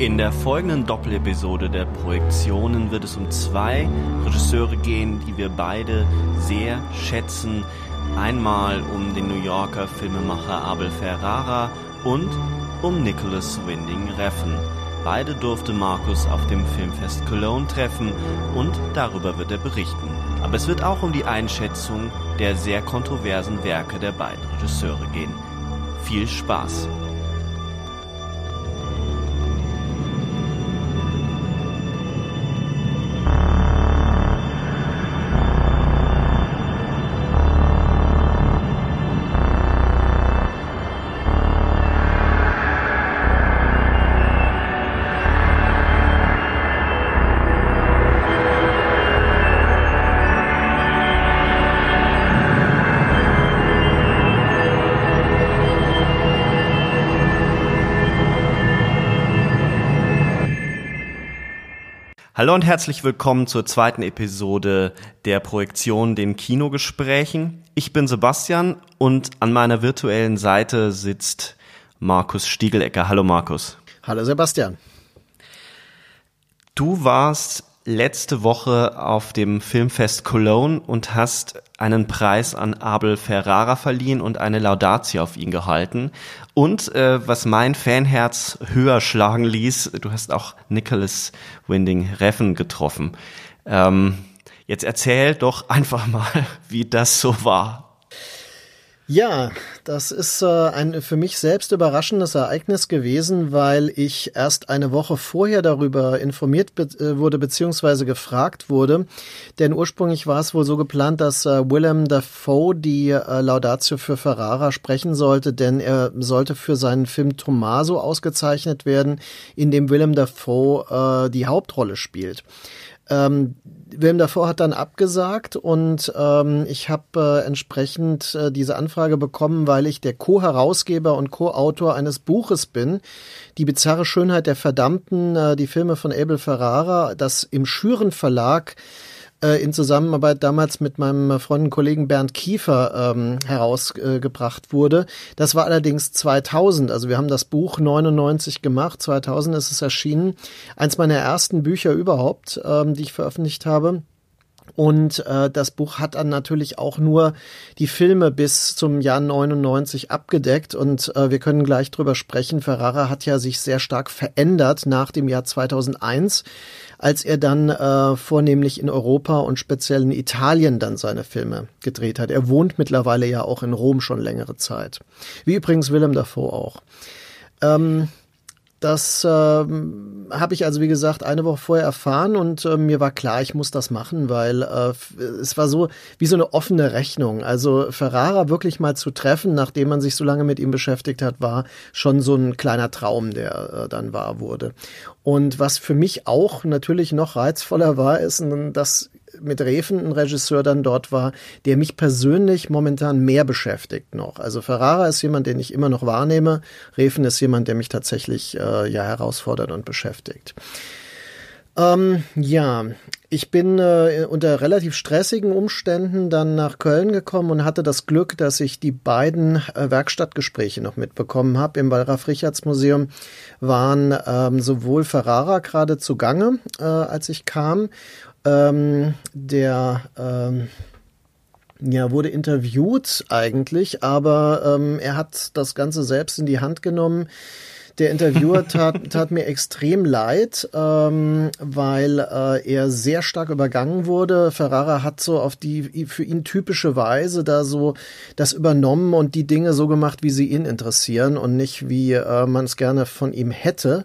In der folgenden Doppelepisode der Projektionen wird es um zwei Regisseure gehen, die wir beide sehr schätzen. Einmal um den New Yorker Filmemacher Abel Ferrara und um Nicholas Winding Refn. Beide durfte Markus auf dem Filmfest Cologne treffen und darüber wird er berichten. Aber es wird auch um die Einschätzung der sehr kontroversen Werke der beiden Regisseure gehen. Viel Spaß! Und herzlich willkommen zur zweiten Episode der Projektion den Kinogesprächen. Ich bin Sebastian und an meiner virtuellen Seite sitzt Markus Stiegelecker. Hallo Markus. Hallo Sebastian. Du warst letzte Woche auf dem Filmfest Cologne und hast einen Preis an Abel Ferrara verliehen und eine Laudatio auf ihn gehalten. Und äh, was mein Fanherz höher schlagen ließ, du hast auch Nicholas Winding Reffen getroffen. Ähm, jetzt erzähl doch einfach mal, wie das so war. Ja, das ist äh, ein für mich selbst überraschendes Ereignis gewesen, weil ich erst eine Woche vorher darüber informiert äh, wurde beziehungsweise gefragt wurde. Denn ursprünglich war es wohl so geplant, dass äh, Willem Dafoe die Laudatio für Ferrara sprechen sollte, denn er sollte für seinen Film Tommaso ausgezeichnet werden, in dem Willem Dafoe die Hauptrolle spielt. Ähm, Wilhelm davor hat dann abgesagt und ähm, ich habe äh, entsprechend äh, diese Anfrage bekommen, weil ich der Co-Herausgeber und Co-Autor eines Buches bin. Die bizarre Schönheit der Verdammten, äh, die Filme von Abel Ferrara, das im Schüren Verlag äh, in Zusammenarbeit damals mit meinem Freund und Kollegen Bernd Kiefer ähm, herausgebracht wurde. Das war allerdings 2000, also wir haben das Buch 99 gemacht, 2000 ist es erschienen. Eins meiner ersten Bücher überhaupt, ähm, die ich veröffentlicht habe. Und äh, das Buch hat dann natürlich auch nur die Filme bis zum Jahr 99 abgedeckt. Und äh, wir können gleich drüber sprechen. Ferrara hat ja sich sehr stark verändert nach dem Jahr 2001, als er dann äh, vornehmlich in Europa und speziell in Italien dann seine Filme gedreht hat. Er wohnt mittlerweile ja auch in Rom schon längere Zeit. Wie übrigens Willem Dafoe auch. Ähm, das ähm, habe ich also, wie gesagt, eine Woche vorher erfahren und äh, mir war klar, ich muss das machen, weil äh, es war so wie so eine offene Rechnung. Also Ferrara wirklich mal zu treffen, nachdem man sich so lange mit ihm beschäftigt hat, war schon so ein kleiner Traum, der äh, dann wahr wurde. Und was für mich auch natürlich noch reizvoller war, ist, dass mit Refen ein Regisseur dann dort war, der mich persönlich momentan mehr beschäftigt noch. Also Ferrara ist jemand, den ich immer noch wahrnehme. Refen ist jemand, der mich tatsächlich äh, ja herausfordert und beschäftigt. Ähm, ja, ich bin äh, unter relativ stressigen Umständen dann nach Köln gekommen und hatte das Glück, dass ich die beiden äh, Werkstattgespräche noch mitbekommen habe. Im Wallraf Richards Museum waren ähm, sowohl Ferrara gerade zugange, äh, als ich kam, ähm, der ähm, ja, wurde interviewt eigentlich, aber ähm, er hat das Ganze selbst in die Hand genommen. Der Interviewer tat, tat mir extrem leid, ähm, weil äh, er sehr stark übergangen wurde. Ferrara hat so auf die für ihn typische Weise da so das übernommen und die Dinge so gemacht, wie sie ihn interessieren und nicht wie äh, man es gerne von ihm hätte.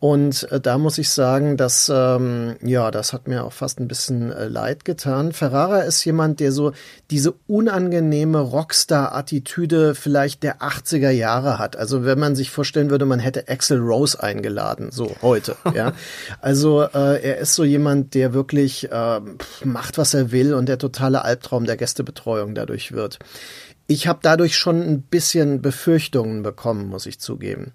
Und äh, da muss ich sagen, dass ähm, ja, das hat mir auch fast ein bisschen äh, leid getan. Ferrara ist jemand, der so diese unangenehme Rockstar-Attitüde vielleicht der 80er Jahre hat. Also wenn man sich vorstellen würde, man hätte Axel Rose eingeladen, so heute. ja, also äh, er ist so jemand, der wirklich äh, macht, was er will und der totale Albtraum der Gästebetreuung dadurch wird. ich habe dadurch schon ein bisschen Befürchtungen bekommen, muss ich zugeben.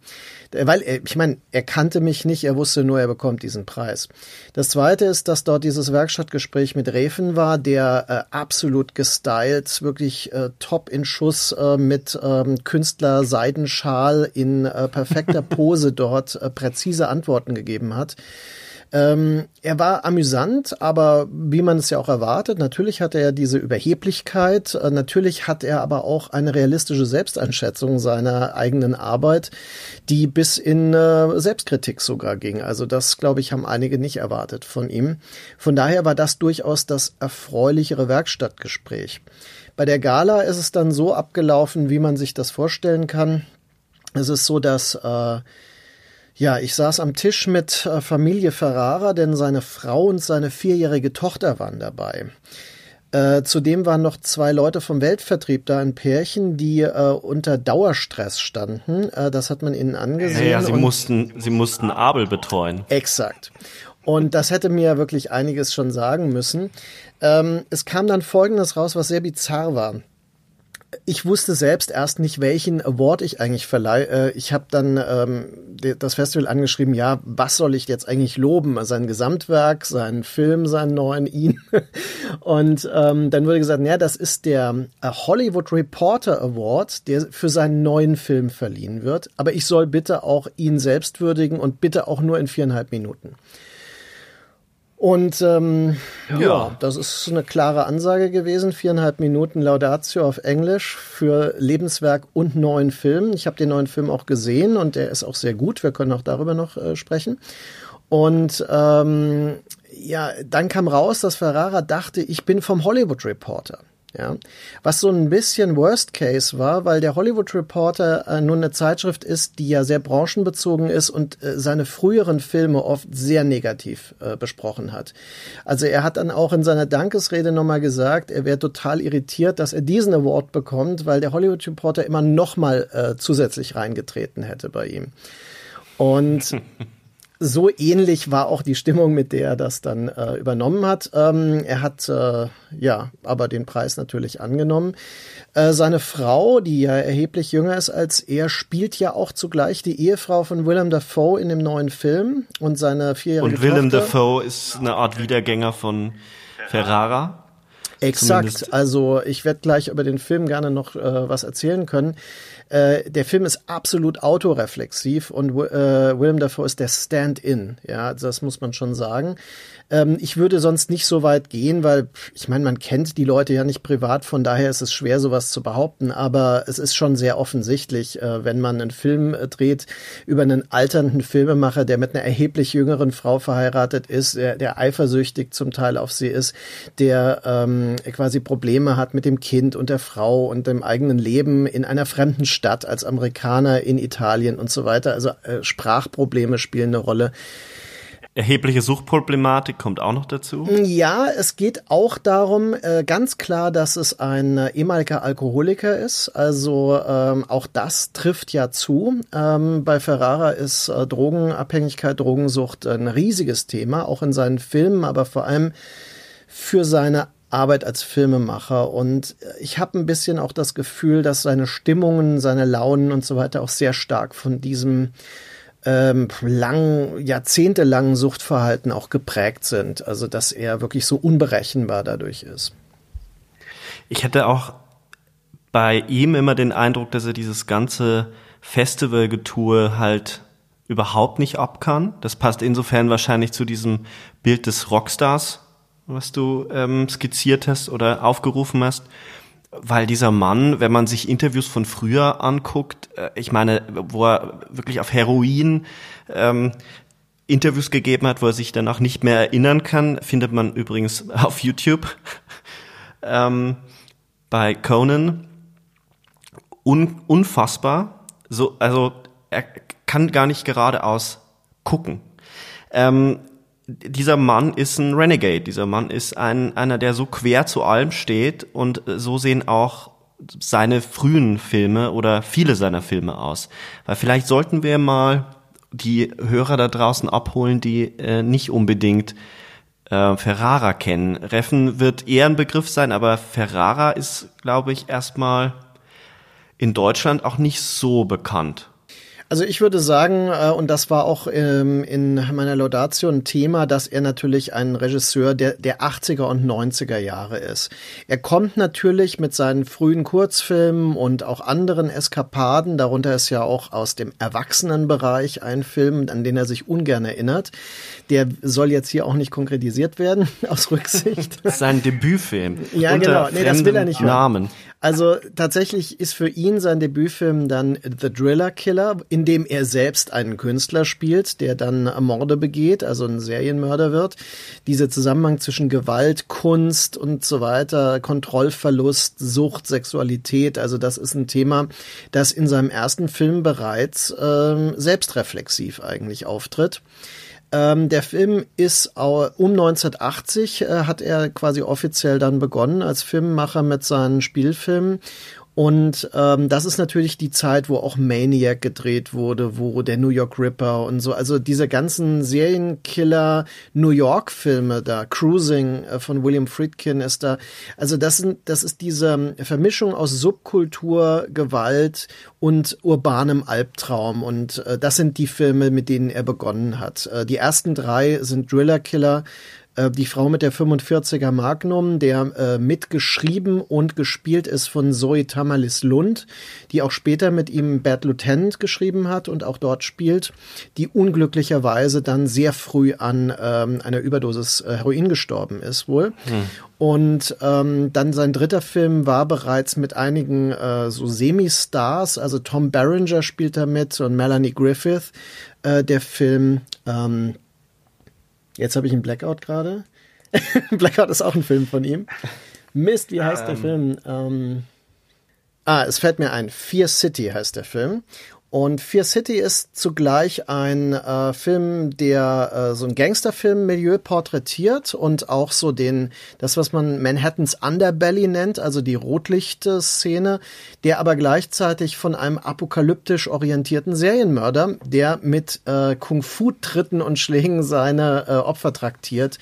Weil, ich meine, er kannte mich nicht, er wusste nur, er bekommt diesen Preis. Das zweite ist, dass dort dieses Werkstattgespräch mit Refen war, der äh, absolut gestylt, wirklich äh, top in Schuss äh, mit ähm, Künstler Seidenschal in äh, perfekter Pose dort äh, präzise Antworten gegeben hat. Ähm, er war amüsant, aber wie man es ja auch erwartet, natürlich hatte er diese Überheblichkeit, äh, natürlich hat er aber auch eine realistische Selbsteinschätzung seiner eigenen Arbeit, die bis in äh, Selbstkritik sogar ging. Also das, glaube ich, haben einige nicht erwartet von ihm. Von daher war das durchaus das erfreulichere Werkstattgespräch. Bei der Gala ist es dann so abgelaufen, wie man sich das vorstellen kann. Es ist so, dass äh, ja, ich saß am Tisch mit äh, Familie Ferrara, denn seine Frau und seine vierjährige Tochter waren dabei. Äh, zudem waren noch zwei Leute vom Weltvertrieb da, ein Pärchen, die äh, unter Dauerstress standen. Äh, das hat man ihnen angesehen. Ja, ja sie mussten, sie mussten Abel betreuen. Exakt. Und das hätte mir wirklich einiges schon sagen müssen. Ähm, es kam dann Folgendes raus, was sehr bizarr war ich wusste selbst erst nicht, welchen Award ich eigentlich verleihe. Äh, ich habe dann ähm, das Festival angeschrieben, ja, was soll ich jetzt eigentlich loben? Sein Gesamtwerk, seinen Film, seinen neuen, ihn. Und ähm, dann wurde gesagt, ja, das ist der äh, Hollywood Reporter Award, der für seinen neuen Film verliehen wird. Aber ich soll bitte auch ihn selbst würdigen und bitte auch nur in viereinhalb Minuten. Und ähm, ja. ja. das ist eine klare Ansage gewesen. Viereinhalb Minuten Laudatio auf Englisch für Lebenswerk und neuen Film. Ich habe den neuen Film auch gesehen und der ist auch sehr gut. Wir können auch darüber noch äh, sprechen. Und ähm, ja, dann kam raus, dass Ferrara dachte, ich bin vom Hollywood Reporter. Ja, was so ein bisschen Worst Case war, weil der Hollywood Reporter äh, nun eine Zeitschrift ist, die ja sehr branchenbezogen ist und äh, seine früheren Filme oft sehr negativ äh, besprochen hat. Also er hat dann auch in seiner Dankesrede nochmal gesagt, er wäre total irritiert, dass er diesen Award bekommt, weil der Hollywood Reporter immer nochmal äh, zusätzlich reingetreten hätte bei ihm. Und so ähnlich war auch die Stimmung, mit der er das dann äh, übernommen hat. Ähm, er hat äh, ja aber den Preis natürlich angenommen. Äh, seine Frau, die ja erheblich jünger ist als er, spielt ja auch zugleich die Ehefrau von Willem Dafoe in dem neuen Film und seine vierjährige Und Willem Tochter. Dafoe ist eine Art Wiedergänger von Ferrara. Exakt. Zumindest. Also ich werde gleich über den Film gerne noch äh, was erzählen können. Äh, der Film ist absolut autoreflexiv und äh, Willem Dafoe ist der Stand-in. Ja, das muss man schon sagen. Ähm, ich würde sonst nicht so weit gehen, weil ich meine, man kennt die Leute ja nicht privat, von daher ist es schwer, sowas zu behaupten. Aber es ist schon sehr offensichtlich, äh, wenn man einen Film äh, dreht über einen alternden Filmemacher, der mit einer erheblich jüngeren Frau verheiratet ist, der, der eifersüchtig zum Teil auf sie ist, der ähm, quasi Probleme hat mit dem Kind und der Frau und dem eigenen Leben in einer fremden Stadt als Amerikaner in Italien und so weiter. Also äh, Sprachprobleme spielen eine Rolle. Erhebliche Suchtproblematik kommt auch noch dazu. Ja, es geht auch darum, äh, ganz klar, dass es ein äh, ehemaliger Alkoholiker ist. Also ähm, auch das trifft ja zu. Ähm, bei Ferrara ist äh, Drogenabhängigkeit, Drogensucht ein riesiges Thema, auch in seinen Filmen, aber vor allem für seine Arbeit als Filmemacher. Und ich habe ein bisschen auch das Gefühl, dass seine Stimmungen, seine Launen und so weiter auch sehr stark von diesem ähm, lang, jahrzehntelangen Suchtverhalten auch geprägt sind. Also dass er wirklich so unberechenbar dadurch ist. Ich hätte auch bei ihm immer den Eindruck, dass er dieses ganze Festivalgetue halt überhaupt nicht ab kann. Das passt insofern wahrscheinlich zu diesem Bild des Rockstars, was du ähm, skizziert hast oder aufgerufen hast weil dieser Mann, wenn man sich Interviews von früher anguckt, äh, ich meine, wo er wirklich auf Heroin ähm, Interviews gegeben hat, wo er sich danach nicht mehr erinnern kann, findet man übrigens auf YouTube ähm, bei Conan. Un unfassbar. So, also er kann gar nicht geradeaus gucken. Ähm, dieser Mann ist ein Renegade. Dieser Mann ist ein, einer, der so quer zu allem steht und so sehen auch seine frühen Filme oder viele seiner Filme aus. Weil vielleicht sollten wir mal die Hörer da draußen abholen, die äh, nicht unbedingt äh, Ferrara kennen. Reffen wird eher ein Begriff sein, aber Ferrara ist, glaube ich, erstmal in Deutschland auch nicht so bekannt. Also ich würde sagen, äh, und das war auch ähm, in meiner Laudatio ein Thema, dass er natürlich ein Regisseur der, der 80er und 90er Jahre ist. Er kommt natürlich mit seinen frühen Kurzfilmen und auch anderen Eskapaden, darunter ist ja auch aus dem Erwachsenenbereich ein Film, an den er sich ungern erinnert. Der soll jetzt hier auch nicht konkretisiert werden, aus Rücksicht. Sein Debütfilm. Ja, genau. Nee, das will er nicht hören. Also tatsächlich ist für ihn sein Debütfilm dann The Driller Killer, in dem er selbst einen Künstler spielt, der dann Morde begeht, also ein Serienmörder wird. Dieser Zusammenhang zwischen Gewalt, Kunst und so weiter, Kontrollverlust, Sucht, Sexualität, also das ist ein Thema, das in seinem ersten Film bereits ähm, selbstreflexiv eigentlich auftritt. Ähm, der Film ist um 1980 äh, hat er quasi offiziell dann begonnen als Filmemacher mit seinen Spielfilmen und ähm, das ist natürlich die Zeit, wo auch Maniac gedreht wurde, wo der New York Ripper und so, also diese ganzen Serienkiller New York Filme da, Cruising äh, von William Friedkin ist da, also das sind, das ist diese Vermischung aus Subkultur, Gewalt und urbanem Albtraum. Und äh, das sind die Filme, mit denen er begonnen hat. Äh, die ersten drei sind Driller Killer, äh, die Frau mit der 45er Magnum, der äh, mitgeschrieben und gespielt ist von Zoe Tamalis Lund, die auch später mit ihm Bad Lieutenant geschrieben hat und auch dort spielt, die unglücklicherweise dann sehr früh an ähm, einer Überdosis äh, Heroin gestorben ist wohl. Hm. Und ähm, dann sein dritter Film war bereits mit einigen äh, so Semi-Stars, also Tom Berenger spielt da mit und Melanie Griffith. Äh, der Film ähm, Jetzt habe ich einen Blackout gerade. Blackout ist auch ein Film von ihm. Mist, wie heißt um. der ähm. Film? Ähm, ah, es fällt mir ein. Fear City heißt der Film. Und Fear City ist zugleich ein äh, Film, der äh, so ein Gangsterfilm-Milieu porträtiert und auch so den, das, was man Manhattans Underbelly nennt, also die Rotlicht-Szene, der aber gleichzeitig von einem apokalyptisch orientierten Serienmörder, der mit äh, Kung-Fu-Tritten und Schlägen seine äh, Opfer traktiert,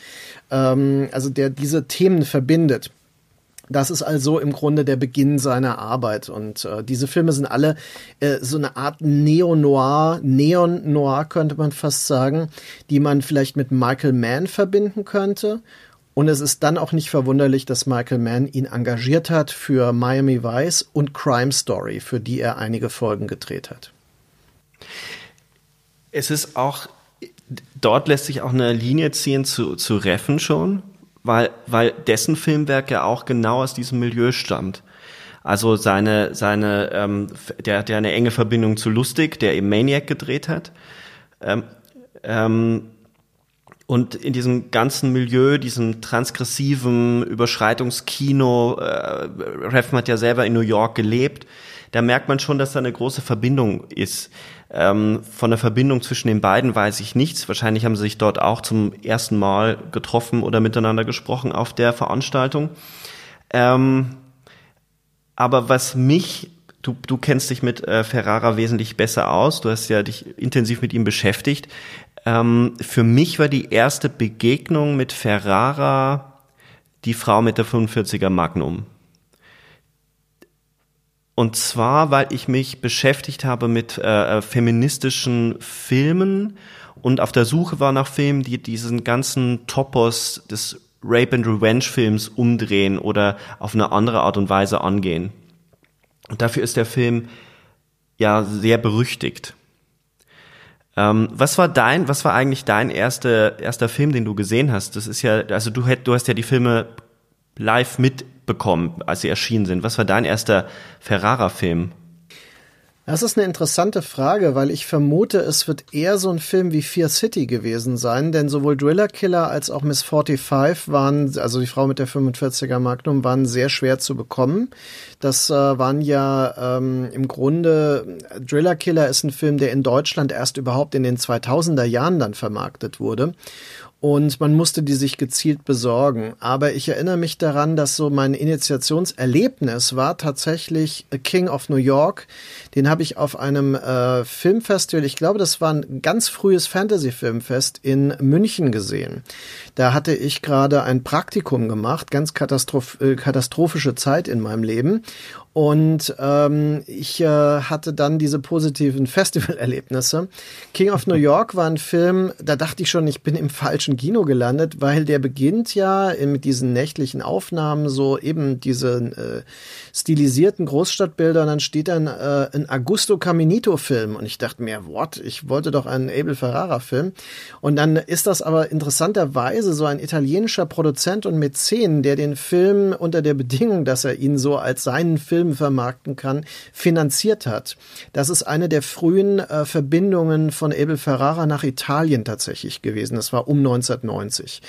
ähm, also der diese Themen verbindet. Das ist also im Grunde der Beginn seiner Arbeit. Und äh, diese Filme sind alle äh, so eine Art Neo-Noir, Neon-Noir könnte man fast sagen, die man vielleicht mit Michael Mann verbinden könnte. Und es ist dann auch nicht verwunderlich, dass Michael Mann ihn engagiert hat für Miami Vice und Crime Story, für die er einige Folgen gedreht hat. Es ist auch, dort lässt sich auch eine Linie ziehen zu, zu Reffen schon weil, weil dessen Filmwerk ja auch genau aus diesem Milieu stammt. Also seine, seine, ähm, der hat ja eine enge Verbindung zu Lustig, der eben Maniac gedreht hat. Ähm, ähm, und in diesem ganzen Milieu, diesem transgressiven Überschreitungskino, äh, Refn hat ja selber in New York gelebt, da merkt man schon, dass da eine große Verbindung ist. Ähm, von der Verbindung zwischen den beiden weiß ich nichts. Wahrscheinlich haben sie sich dort auch zum ersten Mal getroffen oder miteinander gesprochen auf der Veranstaltung. Ähm, aber was mich, du, du kennst dich mit äh, Ferrara wesentlich besser aus, du hast ja dich intensiv mit ihm beschäftigt. Ähm, für mich war die erste Begegnung mit Ferrara die Frau mit der 45er Magnum. Und zwar, weil ich mich beschäftigt habe mit äh, äh, feministischen Filmen und auf der Suche war nach Filmen, die diesen ganzen Topos des Rape and Revenge Films umdrehen oder auf eine andere Art und Weise angehen. Und dafür ist der Film ja sehr berüchtigt. Ähm, was war dein, was war eigentlich dein erster erster Film, den du gesehen hast? Das ist ja, also du, du hast ja die Filme live mit bekommen, als sie erschienen sind? Was war dein erster Ferrara-Film? Das ist eine interessante Frage, weil ich vermute, es wird eher so ein Film wie Fear City gewesen sein, denn sowohl Driller Killer als auch Miss 45 waren, also die Frau mit der 45er Magnum, waren sehr schwer zu bekommen. Das äh, waren ja ähm, im Grunde, Driller Killer ist ein Film, der in Deutschland erst überhaupt in den 2000er Jahren dann vermarktet wurde und man musste die sich gezielt besorgen. Aber ich erinnere mich daran, dass so mein Initiationserlebnis war tatsächlich King of New York. Den habe ich auf einem äh, Filmfestival, ich glaube, das war ein ganz frühes Fantasy-Filmfest in München gesehen. Da hatte ich gerade ein Praktikum gemacht, ganz katastroph äh, katastrophische Zeit in meinem Leben. Und ähm, ich äh, hatte dann diese positiven Festivalerlebnisse. King of New York war ein Film, da dachte ich schon, ich bin im falschen Kino gelandet, weil der beginnt ja mit diesen nächtlichen Aufnahmen, so eben diese äh, stilisierten Großstadtbilder. Und dann steht dann äh, ein Augusto Caminito-Film. Und ich dachte mir, what? Ich wollte doch einen Abel Ferrara-Film. Und dann ist das aber interessanterweise so ein italienischer Produzent und Mäzen, der den Film unter der Bedingung, dass er ihn so als seinen Film Filmen vermarkten kann, finanziert hat. Das ist eine der frühen äh, Verbindungen von Abel Ferrara nach Italien tatsächlich gewesen. Das war um 1990.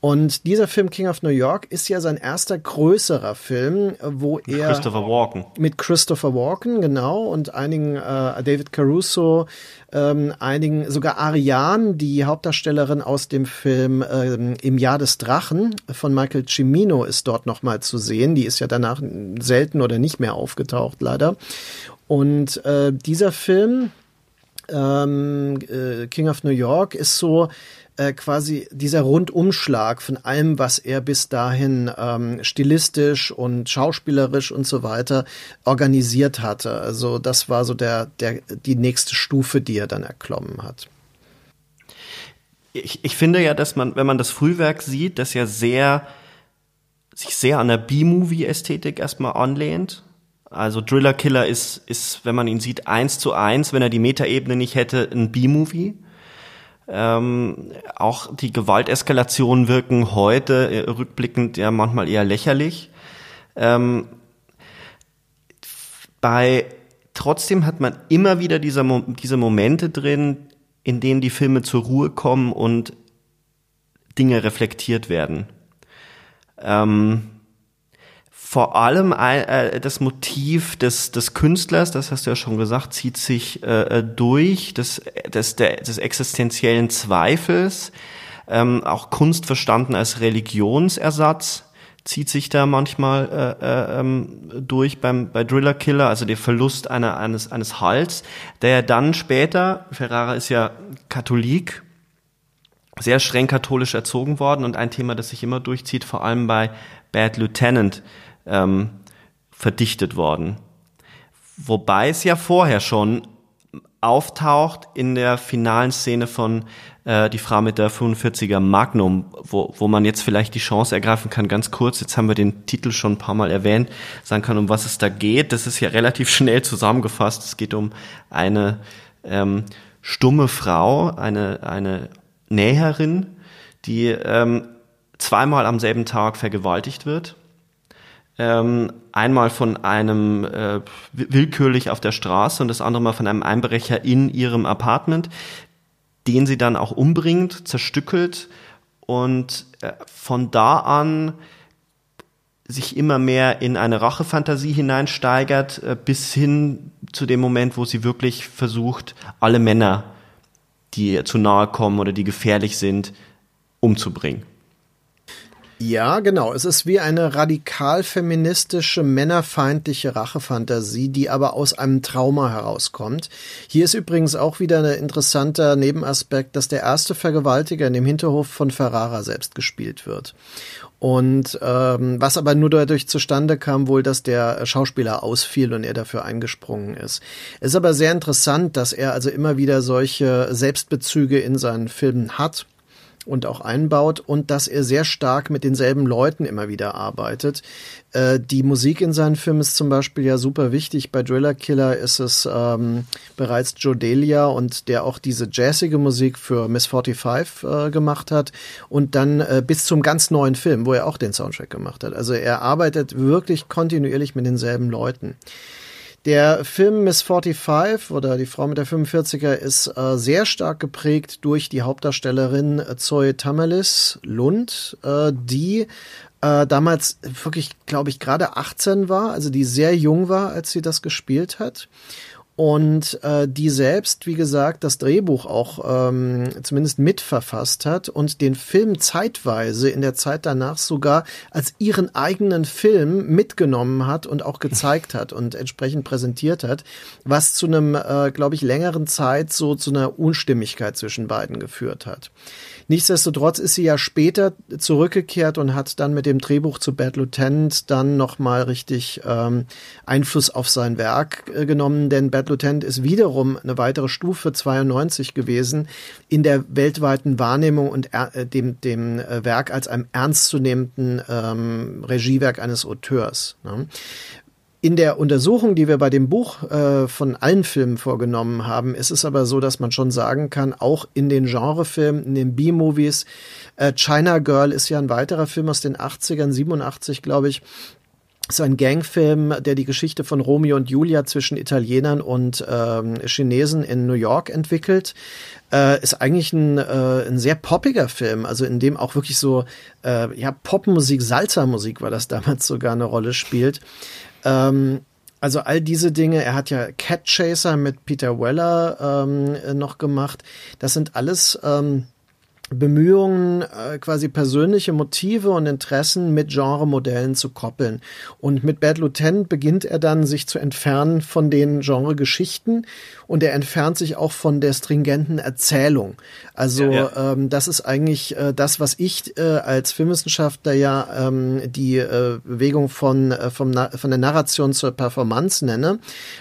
Und dieser Film King of New York ist ja sein erster größerer Film, wo er Christopher Walken mit Christopher Walken genau und einigen äh, David Caruso, ähm, einigen sogar Ariane, die Hauptdarstellerin aus dem Film ähm, Im Jahr des Drachen von Michael Cimino ist dort noch mal zu sehen. Die ist ja danach selten oder nicht mehr aufgetaucht leider. Und äh, dieser Film ähm, äh, King of New York ist so äh, quasi dieser Rundumschlag von allem, was er bis dahin ähm, stilistisch und schauspielerisch und so weiter organisiert hatte. Also das war so der, der, die nächste Stufe, die er dann erklommen hat. Ich, ich finde ja, dass man, wenn man das Frühwerk sieht, das ja sehr, sich sehr an der B-Movie-Ästhetik erstmal anlehnt. Also Driller Killer ist, ist, wenn man ihn sieht, eins zu eins, wenn er die Metaebene nicht hätte, ein B-Movie. Ähm, auch die Gewalteskalationen wirken heute äh, rückblickend ja manchmal eher lächerlich. Ähm, bei trotzdem hat man immer wieder diese, diese Momente drin, in denen die Filme zur Ruhe kommen und Dinge reflektiert werden. Ähm, vor allem äh, das Motiv des, des Künstlers, das hast du ja schon gesagt, zieht sich äh, durch, des, des, des existenziellen Zweifels, ähm, auch Kunst verstanden als Religionsersatz zieht sich da manchmal äh, äh, ähm, durch beim bei Driller Killer, also der Verlust einer, eines eines Hals, der ja dann später, Ferrara ist ja Katholik, sehr streng katholisch erzogen worden und ein Thema, das sich immer durchzieht, vor allem bei Bad Lieutenant, ähm, verdichtet worden. Wobei es ja vorher schon auftaucht in der finalen Szene von äh, Die Frau mit der 45er Magnum, wo, wo man jetzt vielleicht die Chance ergreifen kann, ganz kurz, jetzt haben wir den Titel schon ein paar Mal erwähnt, sagen kann, um was es da geht. Das ist ja relativ schnell zusammengefasst. Es geht um eine ähm, stumme Frau, eine, eine Näherin, die ähm, zweimal am selben Tag vergewaltigt wird ähm, einmal von einem äh, willkürlich auf der Straße und das andere Mal von einem Einbrecher in ihrem Apartment, den sie dann auch umbringt, zerstückelt und äh, von da an sich immer mehr in eine Rachefantasie hineinsteigert, äh, bis hin zu dem Moment, wo sie wirklich versucht, alle Männer, die ihr zu nahe kommen oder die gefährlich sind, umzubringen. Ja, genau. Es ist wie eine radikal feministische, männerfeindliche Rachefantasie, die aber aus einem Trauma herauskommt. Hier ist übrigens auch wieder ein interessanter Nebenaspekt, dass der erste Vergewaltiger in dem Hinterhof von Ferrara selbst gespielt wird. Und ähm, was aber nur dadurch zustande kam, wohl, dass der Schauspieler ausfiel und er dafür eingesprungen ist. Es ist aber sehr interessant, dass er also immer wieder solche Selbstbezüge in seinen Filmen hat und auch einbaut und dass er sehr stark mit denselben Leuten immer wieder arbeitet. Äh, die Musik in seinen Filmen ist zum Beispiel ja super wichtig. Bei Driller Killer ist es ähm, bereits Joe Delia und der auch diese jazzige Musik für Miss 45 äh, gemacht hat und dann äh, bis zum ganz neuen Film, wo er auch den Soundtrack gemacht hat. Also er arbeitet wirklich kontinuierlich mit denselben Leuten. Der Film Miss 45 oder die Frau mit der 45er ist äh, sehr stark geprägt durch die Hauptdarstellerin Zoe Tamerlis Lund, äh, die äh, damals wirklich, glaube ich, gerade 18 war, also die sehr jung war, als sie das gespielt hat. Und äh, die selbst, wie gesagt, das Drehbuch auch ähm, zumindest mitverfasst hat und den Film zeitweise in der Zeit danach sogar als ihren eigenen Film mitgenommen hat und auch gezeigt hat und entsprechend präsentiert hat, was zu einem, äh, glaube ich, längeren Zeit so zu einer Unstimmigkeit zwischen beiden geführt hat. Nichtsdestotrotz ist sie ja später zurückgekehrt und hat dann mit dem Drehbuch zu Bad Lieutenant dann nochmal richtig ähm, Einfluss auf sein Werk äh, genommen, denn Bad Lieutenant ist wiederum eine weitere Stufe 92 gewesen in der weltweiten Wahrnehmung und äh, dem, dem äh, Werk als einem ernstzunehmenden ähm, Regiewerk eines Auteurs. Ne? In der Untersuchung, die wir bei dem Buch äh, von allen Filmen vorgenommen haben, ist es aber so, dass man schon sagen kann, auch in den Genrefilmen, in den B-Movies, äh, China Girl ist ja ein weiterer Film aus den 80ern, 87 glaube ich, so ein Gangfilm, der die Geschichte von Romeo und Julia zwischen Italienern und ähm, Chinesen in New York entwickelt. Äh, ist eigentlich ein, äh, ein sehr poppiger Film, also in dem auch wirklich so äh, ja Popmusik, Salsa-Musik war das damals sogar eine Rolle spielt. Ähm, also all diese Dinge, er hat ja Cat Chaser mit Peter Weller ähm, noch gemacht. Das sind alles ähm, Bemühungen, äh, quasi persönliche Motive und Interessen mit Genremodellen zu koppeln. Und mit Bad Lieutenant beginnt er dann, sich zu entfernen von den Genregeschichten und er entfernt sich auch von der stringenten Erzählung. Also ja, ja. Ähm, das ist eigentlich äh, das, was ich äh, als Filmwissenschaftler ja ähm, die äh, Bewegung von, äh, vom von der Narration zur Performance nenne.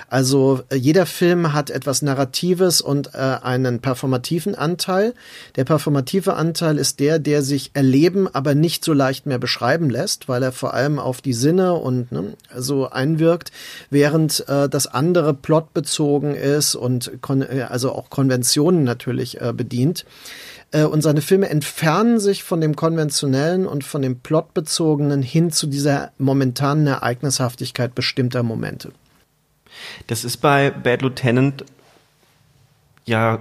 Also äh, jeder Film hat etwas Narratives und äh, einen performativen Anteil. Der performative Anteil ist der, der sich erleben, aber nicht so leicht mehr beschreiben lässt, weil er vor allem auf die Sinne und ne, so einwirkt, während äh, das andere plotbezogen ist und äh, also auch Konventionen natürlich äh, bedient. Äh, und seine Filme entfernen sich von dem konventionellen und von dem plotbezogenen hin zu dieser momentanen Ereignishaftigkeit bestimmter Momente. Das ist bei Bad Lieutenant ja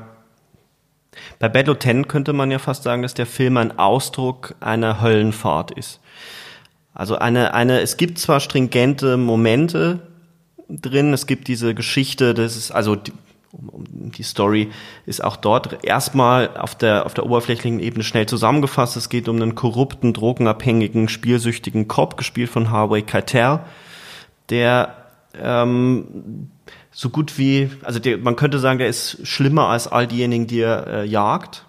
bei Bad Lieutenant könnte man ja fast sagen, dass der Film ein Ausdruck einer Höllenfahrt ist. Also eine, eine, es gibt zwar stringente Momente drin, es gibt diese Geschichte, das ist, also die, die Story ist auch dort erstmal auf der, auf der oberflächlichen Ebene schnell zusammengefasst. Es geht um einen korrupten, drogenabhängigen, spielsüchtigen Cop, gespielt von Harvey Keitel, der ähm, so gut wie, also der, man könnte sagen, der ist schlimmer als all diejenigen, die er äh, jagt.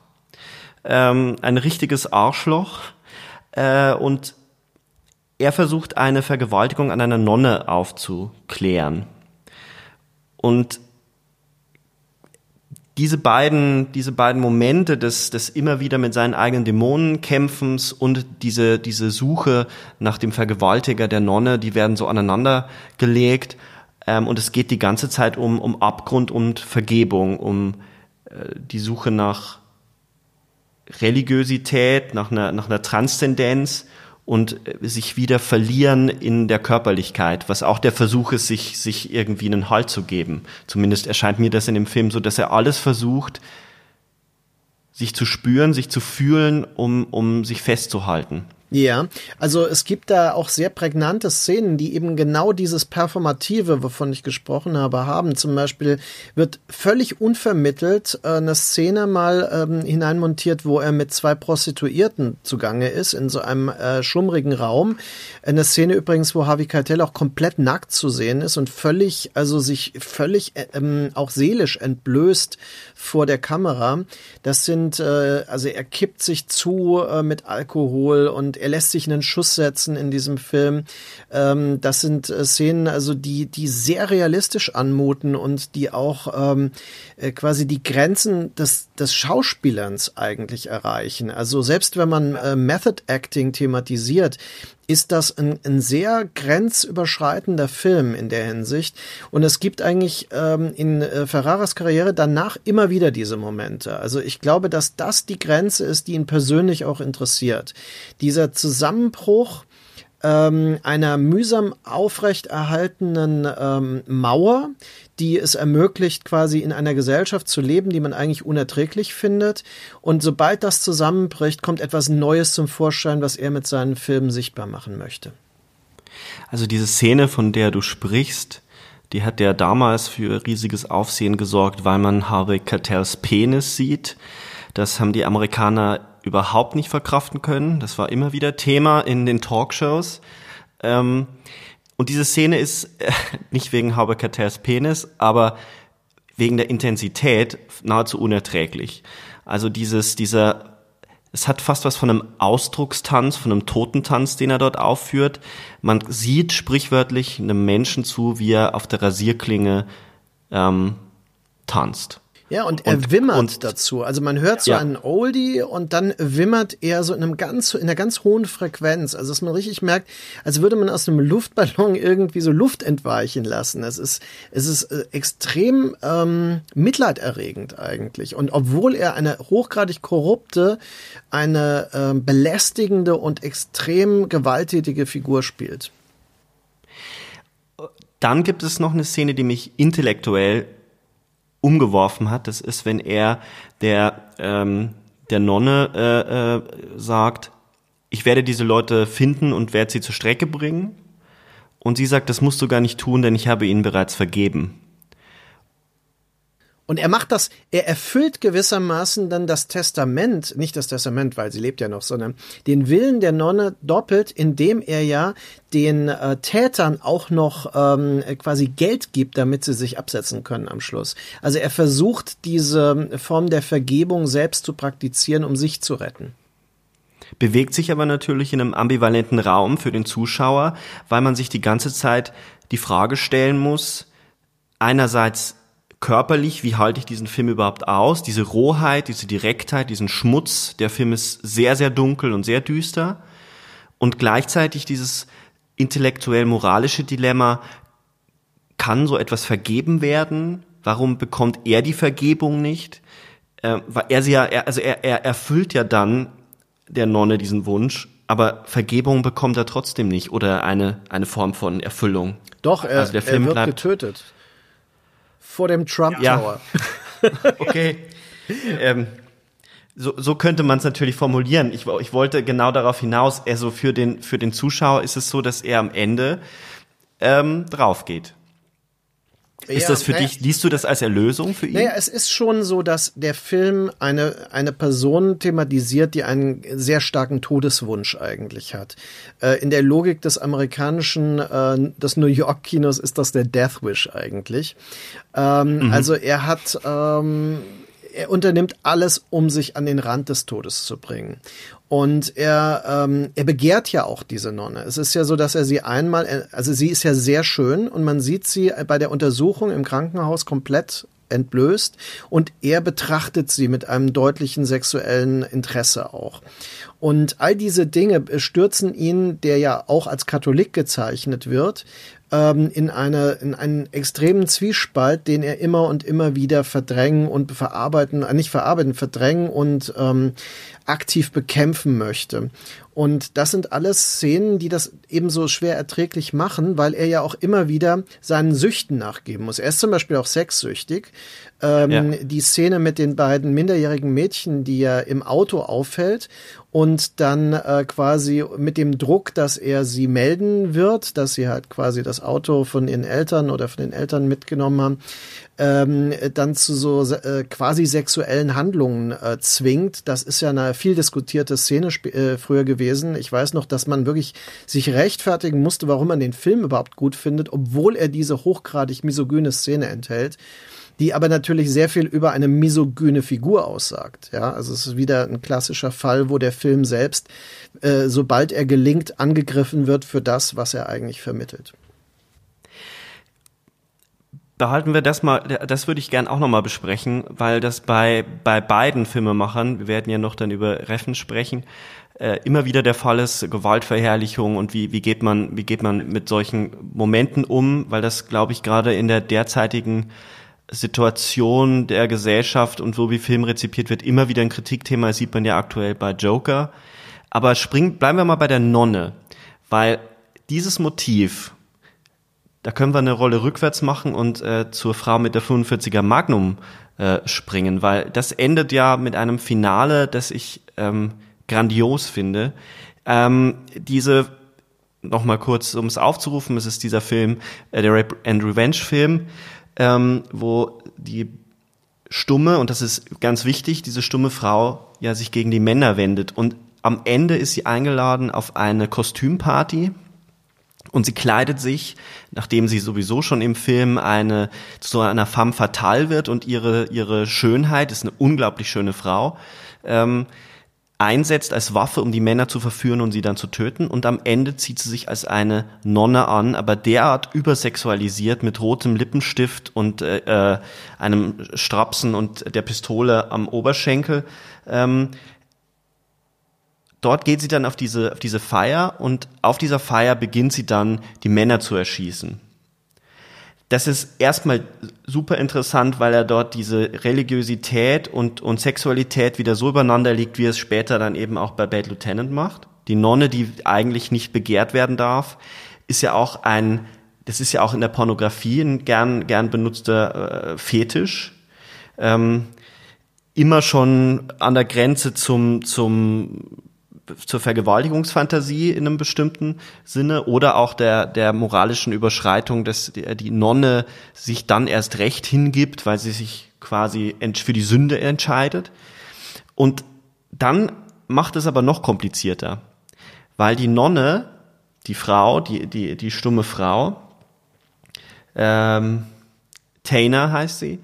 Ähm, ein richtiges Arschloch. Äh, und er versucht eine Vergewaltigung an einer Nonne aufzuklären. Und diese beiden, diese beiden Momente des, des immer wieder mit seinen eigenen Dämonen kämpfens und diese, diese Suche nach dem Vergewaltiger der Nonne, die werden so aneinander gelegt. Ähm, und es geht die ganze Zeit um, um Abgrund und Vergebung, um äh, die Suche nach Religiosität, nach einer, nach einer Transzendenz und äh, sich wieder verlieren in der Körperlichkeit, was auch der Versuch ist, sich, sich irgendwie einen Halt zu geben. Zumindest erscheint mir das in dem Film so, dass er alles versucht, sich zu spüren, sich zu fühlen, um, um sich festzuhalten. Ja, also es gibt da auch sehr prägnante Szenen, die eben genau dieses Performative, wovon ich gesprochen habe, haben. Zum Beispiel wird völlig unvermittelt äh, eine Szene mal ähm, hineinmontiert, wo er mit zwei Prostituierten zugange ist, in so einem äh, schummrigen Raum. Eine Szene übrigens, wo Harvey Keitel auch komplett nackt zu sehen ist und völlig, also sich völlig äh, ähm, auch seelisch entblößt vor der Kamera. Das sind, äh, also er kippt sich zu äh, mit Alkohol und er lässt sich einen Schuss setzen in diesem Film. Ähm, das sind äh, Szenen, also die, die sehr realistisch anmuten und die auch ähm, äh, quasi die Grenzen des, des Schauspielerns eigentlich erreichen. Also selbst wenn man äh, Method Acting thematisiert, ist das ein, ein sehr grenzüberschreitender Film in der Hinsicht. Und es gibt eigentlich ähm, in äh, Ferraras Karriere danach immer wieder diese Momente. Also ich glaube, dass das die Grenze ist, die ihn persönlich auch interessiert. Dieser Zusammenbruch ähm, einer mühsam aufrechterhaltenen ähm, Mauer, die es ermöglicht, quasi in einer Gesellschaft zu leben, die man eigentlich unerträglich findet. Und sobald das zusammenbricht, kommt etwas Neues zum Vorschein, was er mit seinen Filmen sichtbar machen möchte. Also diese Szene, von der du sprichst, Die hat ja damals für riesiges Aufsehen gesorgt, weil man Harvey Keitels Penis sieht. Das haben die Amerikaner überhaupt nicht verkraften können. Das war immer wieder Thema in den Talkshows. Ähm, und diese Szene ist äh, nicht wegen Harvey Keitels Penis, aber wegen der Intensität nahezu unerträglich. Also dieses, dieser, es hat fast was von einem Ausdruckstanz, von einem Totentanz, den er dort aufführt. Man sieht sprichwörtlich einem Menschen zu, wie er auf der Rasierklinge ähm, tanzt. Ja, und er und, wimmert und, dazu. Also man hört so ja. einen Oldie und dann wimmert er so in einem ganz, in einer ganz hohen Frequenz. Also dass man richtig merkt, als würde man aus einem Luftballon irgendwie so Luft entweichen lassen. Es ist, es ist äh, extrem ähm, mitleiderregend eigentlich. Und obwohl er eine hochgradig korrupte, eine ähm, belästigende und extrem gewalttätige Figur spielt. Dann gibt es noch eine Szene, die mich intellektuell umgeworfen hat. Das ist, wenn er der, ähm, der Nonne äh, äh, sagt, ich werde diese Leute finden und werde sie zur Strecke bringen. Und sie sagt, das musst du gar nicht tun, denn ich habe ihnen bereits vergeben. Und er macht das, er erfüllt gewissermaßen dann das Testament, nicht das Testament, weil sie lebt ja noch, sondern den Willen der Nonne doppelt, indem er ja den äh, Tätern auch noch ähm, quasi Geld gibt, damit sie sich absetzen können am Schluss. Also er versucht diese Form der Vergebung selbst zu praktizieren, um sich zu retten bewegt sich aber natürlich in einem ambivalenten Raum für den Zuschauer, weil man sich die ganze Zeit die Frage stellen muss, einerseits körperlich, wie halte ich diesen Film überhaupt aus? Diese Rohheit, diese Direktheit, diesen Schmutz. Der Film ist sehr, sehr dunkel und sehr düster. Und gleichzeitig dieses intellektuell-moralische Dilemma, kann so etwas vergeben werden? Warum bekommt er die Vergebung nicht? Äh, weil er sie ja, er, also er, er erfüllt ja dann der Nonne diesen Wunsch, aber Vergebung bekommt er trotzdem nicht oder eine, eine Form von Erfüllung. Doch, er, also der Film er wird bleibt, getötet vor dem Trump Tower. Ja. okay. ähm, so, so könnte man es natürlich formulieren. Ich, ich wollte genau darauf hinaus, also für den, für den Zuschauer ist es so, dass er am Ende ähm, drauf geht. Ist ja, das für naja, dich, liest du das als Erlösung für ihn? Naja, es ist schon so, dass der Film eine, eine Person thematisiert, die einen sehr starken Todeswunsch eigentlich hat. Äh, in der Logik des amerikanischen, äh, des New York Kinos ist das der Death Wish eigentlich. Ähm, mhm. Also er hat, ähm, er unternimmt alles, um sich an den Rand des Todes zu bringen. Und er, ähm, er begehrt ja auch diese Nonne. Es ist ja so, dass er sie einmal, also sie ist ja sehr schön und man sieht sie bei der Untersuchung im Krankenhaus komplett entblößt und er betrachtet sie mit einem deutlichen sexuellen Interesse auch. Und all diese Dinge stürzen ihn, der ja auch als Katholik gezeichnet wird, ähm, in, eine, in einen extremen Zwiespalt, den er immer und immer wieder verdrängen und verarbeiten, äh, nicht verarbeiten, verdrängen und ähm, aktiv bekämpfen möchte. Und das sind alles Szenen, die das ebenso schwer erträglich machen, weil er ja auch immer wieder seinen Süchten nachgeben muss. Er ist zum Beispiel auch sexsüchtig. Ähm, ja. Die Szene mit den beiden minderjährigen Mädchen, die er im Auto auffällt und dann äh, quasi mit dem Druck, dass er sie melden wird, dass sie halt quasi das Auto von ihren Eltern oder von den Eltern mitgenommen haben, ähm, dann zu so äh, quasi sexuellen Handlungen äh, zwingt. Das ist ja eine viel diskutierte Szene äh, früher gewesen. Ich weiß noch, dass man wirklich sich rechtfertigen musste, warum man den Film überhaupt gut findet, obwohl er diese hochgradig misogyne Szene enthält die aber natürlich sehr viel über eine misogyne Figur aussagt. Ja, also es ist wieder ein klassischer Fall, wo der Film selbst, äh, sobald er gelingt, angegriffen wird für das, was er eigentlich vermittelt behalten wir das mal, das würde ich gern auch nochmal besprechen, weil das bei, bei beiden Filmemachern, wir werden ja noch dann über Reffen sprechen, äh, immer wieder der Fall ist, Gewaltverherrlichung und wie, wie geht man, wie geht man mit solchen Momenten um, weil das, glaube ich, gerade in der derzeitigen Situation der Gesellschaft und so wie Film rezipiert wird, immer wieder ein Kritikthema, das sieht man ja aktuell bei Joker. Aber spring, bleiben wir mal bei der Nonne, weil dieses Motiv, da können wir eine Rolle rückwärts machen und äh, zur Frau mit der 45er Magnum äh, springen, weil das endet ja mit einem Finale, das ich ähm, grandios finde. Ähm, diese nochmal kurz, um es aufzurufen, es ist dieser Film, äh, der Rape and Revenge Film, ähm, wo die stumme, und das ist ganz wichtig, diese stumme Frau ja sich gegen die Männer wendet. Und am Ende ist sie eingeladen auf eine Kostümparty und sie kleidet sich, nachdem sie sowieso schon im Film eine zu einer femme fatale wird und ihre ihre Schönheit ist eine unglaublich schöne Frau. Ähm, einsetzt als Waffe, um die Männer zu verführen und sie dann zu töten. Und am Ende zieht sie sich als eine Nonne an, aber derart übersexualisiert mit rotem Lippenstift und äh, äh, einem Strapsen und der Pistole am Oberschenkel. Ähm, dort geht sie dann auf diese, auf diese Feier und auf dieser Feier beginnt sie dann, die Männer zu erschießen das ist erstmal super interessant, weil er dort diese Religiosität und, und Sexualität wieder so übereinander liegt, wie es später dann eben auch bei Bad Lieutenant macht. Die Nonne, die eigentlich nicht begehrt werden darf, ist ja auch ein, das ist ja auch in der Pornografie ein gern, gern benutzter äh, Fetisch. Ähm, immer schon an der Grenze zum, zum zur Vergewaltigungsfantasie in einem bestimmten Sinne oder auch der, der moralischen Überschreitung, dass die, die Nonne sich dann erst recht hingibt, weil sie sich quasi für die Sünde entscheidet. Und dann macht es aber noch komplizierter, weil die Nonne, die Frau, die, die, die stumme Frau, ähm, Tainer heißt sie,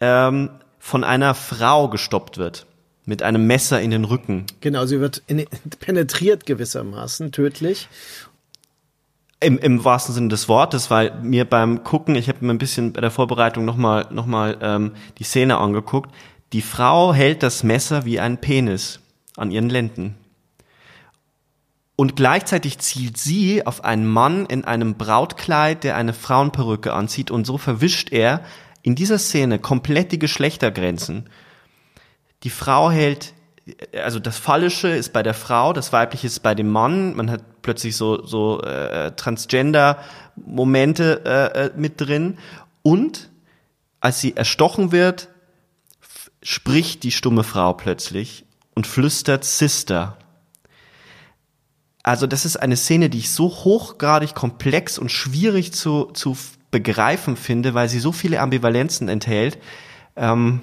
ähm, von einer Frau gestoppt wird mit einem Messer in den Rücken. Genau, sie wird in, penetriert gewissermaßen, tödlich. Im, Im wahrsten Sinne des Wortes, weil mir beim Gucken, ich habe mir ein bisschen bei der Vorbereitung nochmal noch mal, ähm, die Szene angeguckt, die Frau hält das Messer wie ein Penis an ihren Lenden. Und gleichzeitig zielt sie auf einen Mann in einem Brautkleid, der eine Frauenperücke anzieht und so verwischt er in dieser Szene komplett die Geschlechtergrenzen die Frau hält, also das Phallische ist bei der Frau, das Weibliche ist bei dem Mann. Man hat plötzlich so, so äh, Transgender-Momente äh, äh mit drin. Und als sie erstochen wird, spricht die stumme Frau plötzlich und flüstert Sister. Also das ist eine Szene, die ich so hochgradig komplex und schwierig zu, zu begreifen finde, weil sie so viele Ambivalenzen enthält, ähm,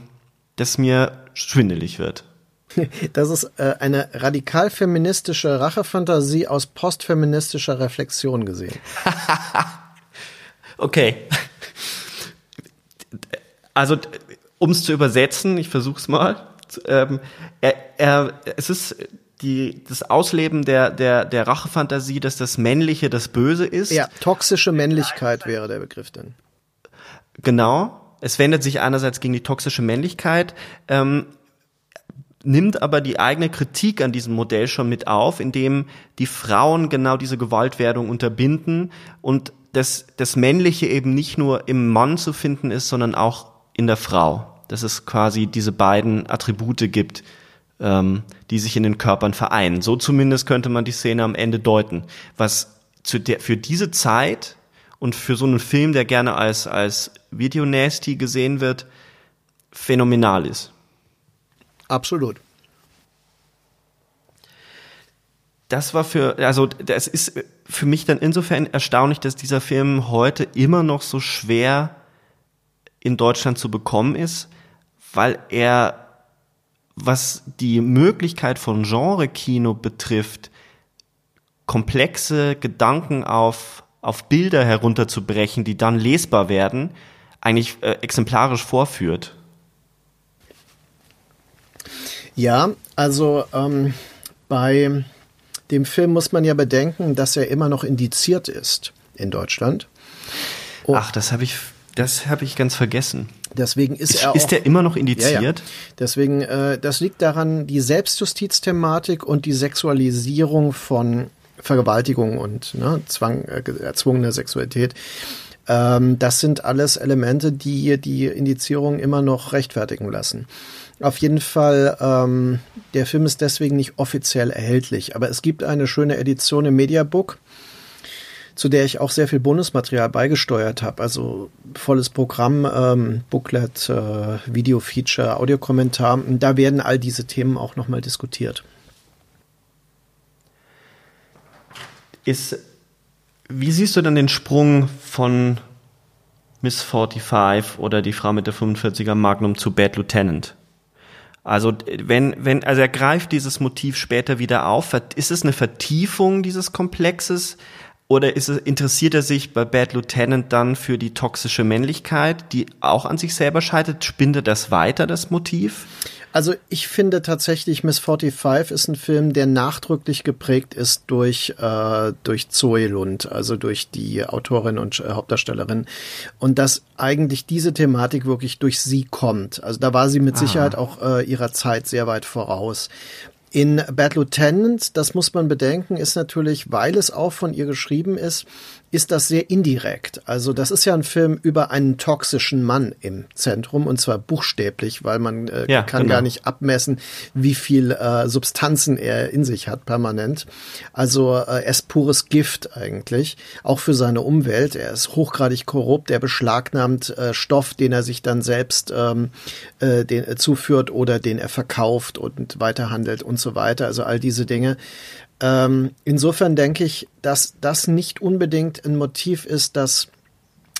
dass mir schwindelig wird. Das ist äh, eine radikal feministische Rachefantasie aus postfeministischer Reflexion gesehen. okay. Also, um es zu übersetzen, ich versuche es mal. Ähm, er, er, es ist die, das Ausleben der, der, der Rachefantasie, dass das Männliche das Böse ist. Ja, toxische Männlichkeit wäre der Begriff denn. Genau. Es wendet sich einerseits gegen die toxische Männlichkeit, ähm, nimmt aber die eigene Kritik an diesem Modell schon mit auf, indem die Frauen genau diese Gewaltwerdung unterbinden und das, das Männliche eben nicht nur im Mann zu finden ist, sondern auch in der Frau. Dass es quasi diese beiden Attribute gibt, ähm, die sich in den Körpern vereinen. So zumindest könnte man die Szene am Ende deuten. Was zu der, für diese Zeit und für so einen Film, der gerne als, als Video-Nasty gesehen wird, phänomenal ist. Absolut. Das war für, also das ist für mich dann insofern erstaunlich, dass dieser Film heute immer noch so schwer in Deutschland zu bekommen ist, weil er, was die Möglichkeit von Genre-Kino betrifft, komplexe Gedanken auf auf Bilder herunterzubrechen, die dann lesbar werden, eigentlich äh, exemplarisch vorführt. Ja, also ähm, bei dem Film muss man ja bedenken, dass er immer noch indiziert ist in Deutschland. Oh. Ach, das habe ich, das habe ich ganz vergessen. Deswegen ist, ist er auch, ist er immer noch indiziert. Ja, ja. Deswegen, äh, das liegt daran, die Selbstjustizthematik und die Sexualisierung von Vergewaltigung und ne, Zwang, äh, erzwungene Sexualität. Ähm, das sind alles Elemente, die die Indizierung immer noch rechtfertigen lassen. Auf jeden Fall, ähm, der Film ist deswegen nicht offiziell erhältlich, aber es gibt eine schöne Edition im Mediabook, zu der ich auch sehr viel Bonusmaterial beigesteuert habe. Also volles Programm, ähm, Booklet, äh, Video-Feature, Audiokommentar. Da werden all diese Themen auch nochmal diskutiert. Ist Wie siehst du dann den Sprung von Miss 45 oder die Frau mit der 45er Magnum zu Bad Lieutenant? Also wenn, wenn, also er greift dieses Motiv später wieder auf. Ist es eine Vertiefung dieses Komplexes? Oder ist es, interessiert er sich bei Bad Lieutenant dann für die toxische Männlichkeit, die auch an sich selber scheitert? Spinnt er das weiter, das Motiv? Also ich finde tatsächlich Miss 45 ist ein Film, der nachdrücklich geprägt ist durch, äh, durch Zoe Lund, also durch die Autorin und äh, Hauptdarstellerin. Und dass eigentlich diese Thematik wirklich durch sie kommt. Also da war sie mit Aha. Sicherheit auch äh, ihrer Zeit sehr weit voraus. In Bad Lieutenant, das muss man bedenken, ist natürlich, weil es auch von ihr geschrieben ist, ist das sehr indirekt. Also das ist ja ein Film über einen toxischen Mann im Zentrum und zwar buchstäblich, weil man äh, ja, kann genau. gar nicht abmessen, wie viel äh, Substanzen er in sich hat permanent. Also äh, er ist pures Gift eigentlich, auch für seine Umwelt. Er ist hochgradig korrupt, er beschlagnahmt äh, Stoff, den er sich dann selbst ähm, äh, den, äh, zuführt oder den er verkauft und weiterhandelt und so weiter. Also all diese Dinge. Ähm, insofern denke ich, dass das nicht unbedingt ein Motiv ist, das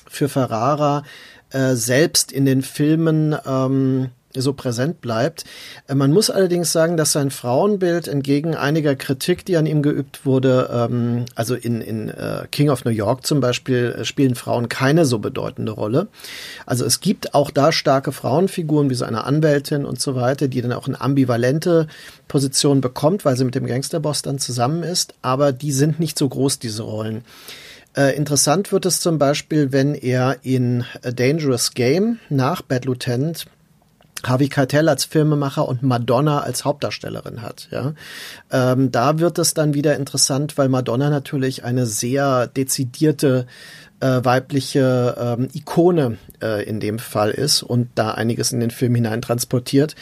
für Ferrara äh, selbst in den Filmen ähm, so präsent bleibt. Äh, man muss allerdings sagen, dass sein Frauenbild entgegen einiger Kritik, die an ihm geübt wurde, ähm, also in, in äh, King of New York zum Beispiel, äh, spielen Frauen keine so bedeutende Rolle. Also es gibt auch da starke Frauenfiguren wie so eine Anwältin und so weiter, die dann auch eine ambivalente Position bekommt, weil sie mit dem Gangsterboss dann zusammen ist, aber die sind nicht so groß, diese Rollen. Äh, interessant wird es zum Beispiel, wenn er in A Dangerous Game nach Bad Lieutenant Harvey Keitel als Filmemacher und Madonna als Hauptdarstellerin hat. Ja, ähm, da wird es dann wieder interessant, weil Madonna natürlich eine sehr dezidierte äh, weibliche ähm, Ikone äh, in dem Fall ist und da einiges in den Film hinein transportiert.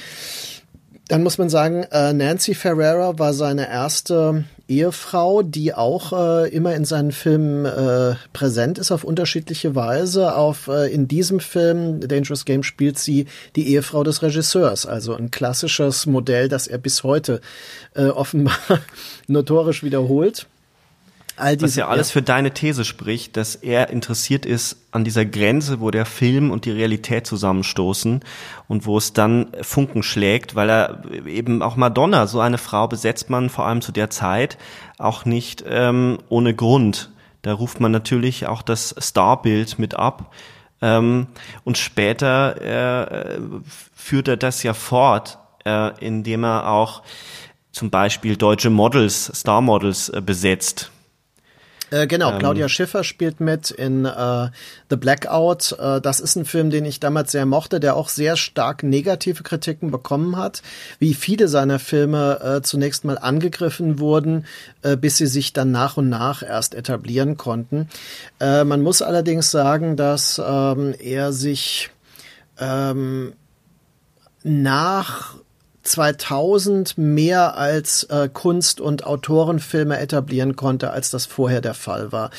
Dann muss man sagen, äh, Nancy Ferrera war seine erste Ehefrau, die auch äh, immer in seinen Filmen äh, präsent ist auf unterschiedliche Weise. Auf äh, in diesem Film Dangerous Game spielt sie die Ehefrau des Regisseurs, also ein klassisches Modell, das er bis heute äh, offenbar notorisch wiederholt. All diese, Was ja alles ja. für deine These spricht, dass er interessiert ist an dieser Grenze, wo der Film und die Realität zusammenstoßen und wo es dann Funken schlägt, weil er eben auch Madonna, so eine Frau besetzt man vor allem zu der Zeit auch nicht ähm, ohne Grund. Da ruft man natürlich auch das Starbild mit ab. Ähm, und später äh, führt er das ja fort, äh, indem er auch zum Beispiel deutsche Models, Star Models äh, besetzt äh, genau, ähm, Claudia Schiffer spielt mit in äh, The Blackout. Äh, das ist ein Film, den ich damals sehr mochte, der auch sehr stark negative Kritiken bekommen hat, wie viele seiner Filme äh, zunächst mal angegriffen wurden, äh, bis sie sich dann nach und nach erst etablieren konnten. Man muss allerdings sagen, dass ähm, er sich ähm, nach 2000 mehr als äh, Kunst- und Autorenfilme etablieren konnte, als das vorher der Fall war.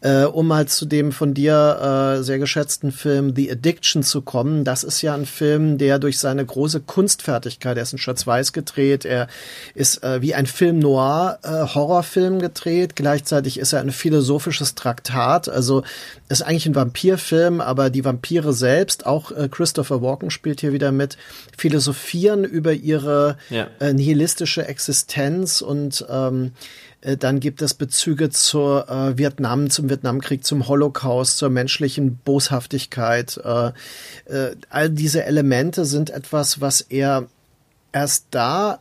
Äh, um mal zu dem von dir äh, sehr geschätzten Film The Addiction zu kommen, das ist ja ein Film, der durch seine große Kunstfertigkeit, er ist in Schwarz-Weiß gedreht, er ist äh, wie ein Film Noir, äh, Horrorfilm gedreht, gleichzeitig ist er ein philosophisches Traktat, also ist eigentlich ein Vampirfilm, aber die Vampire selbst, auch äh, Christopher Walken spielt hier wieder mit, philosophieren über ihre ja. äh, nihilistische Existenz und ähm, äh, dann gibt es Bezüge zur äh, Vietnam, zum Vietnamkrieg, zum Holocaust, zur menschlichen Boshaftigkeit. Äh, äh, all diese Elemente sind etwas, was er erst da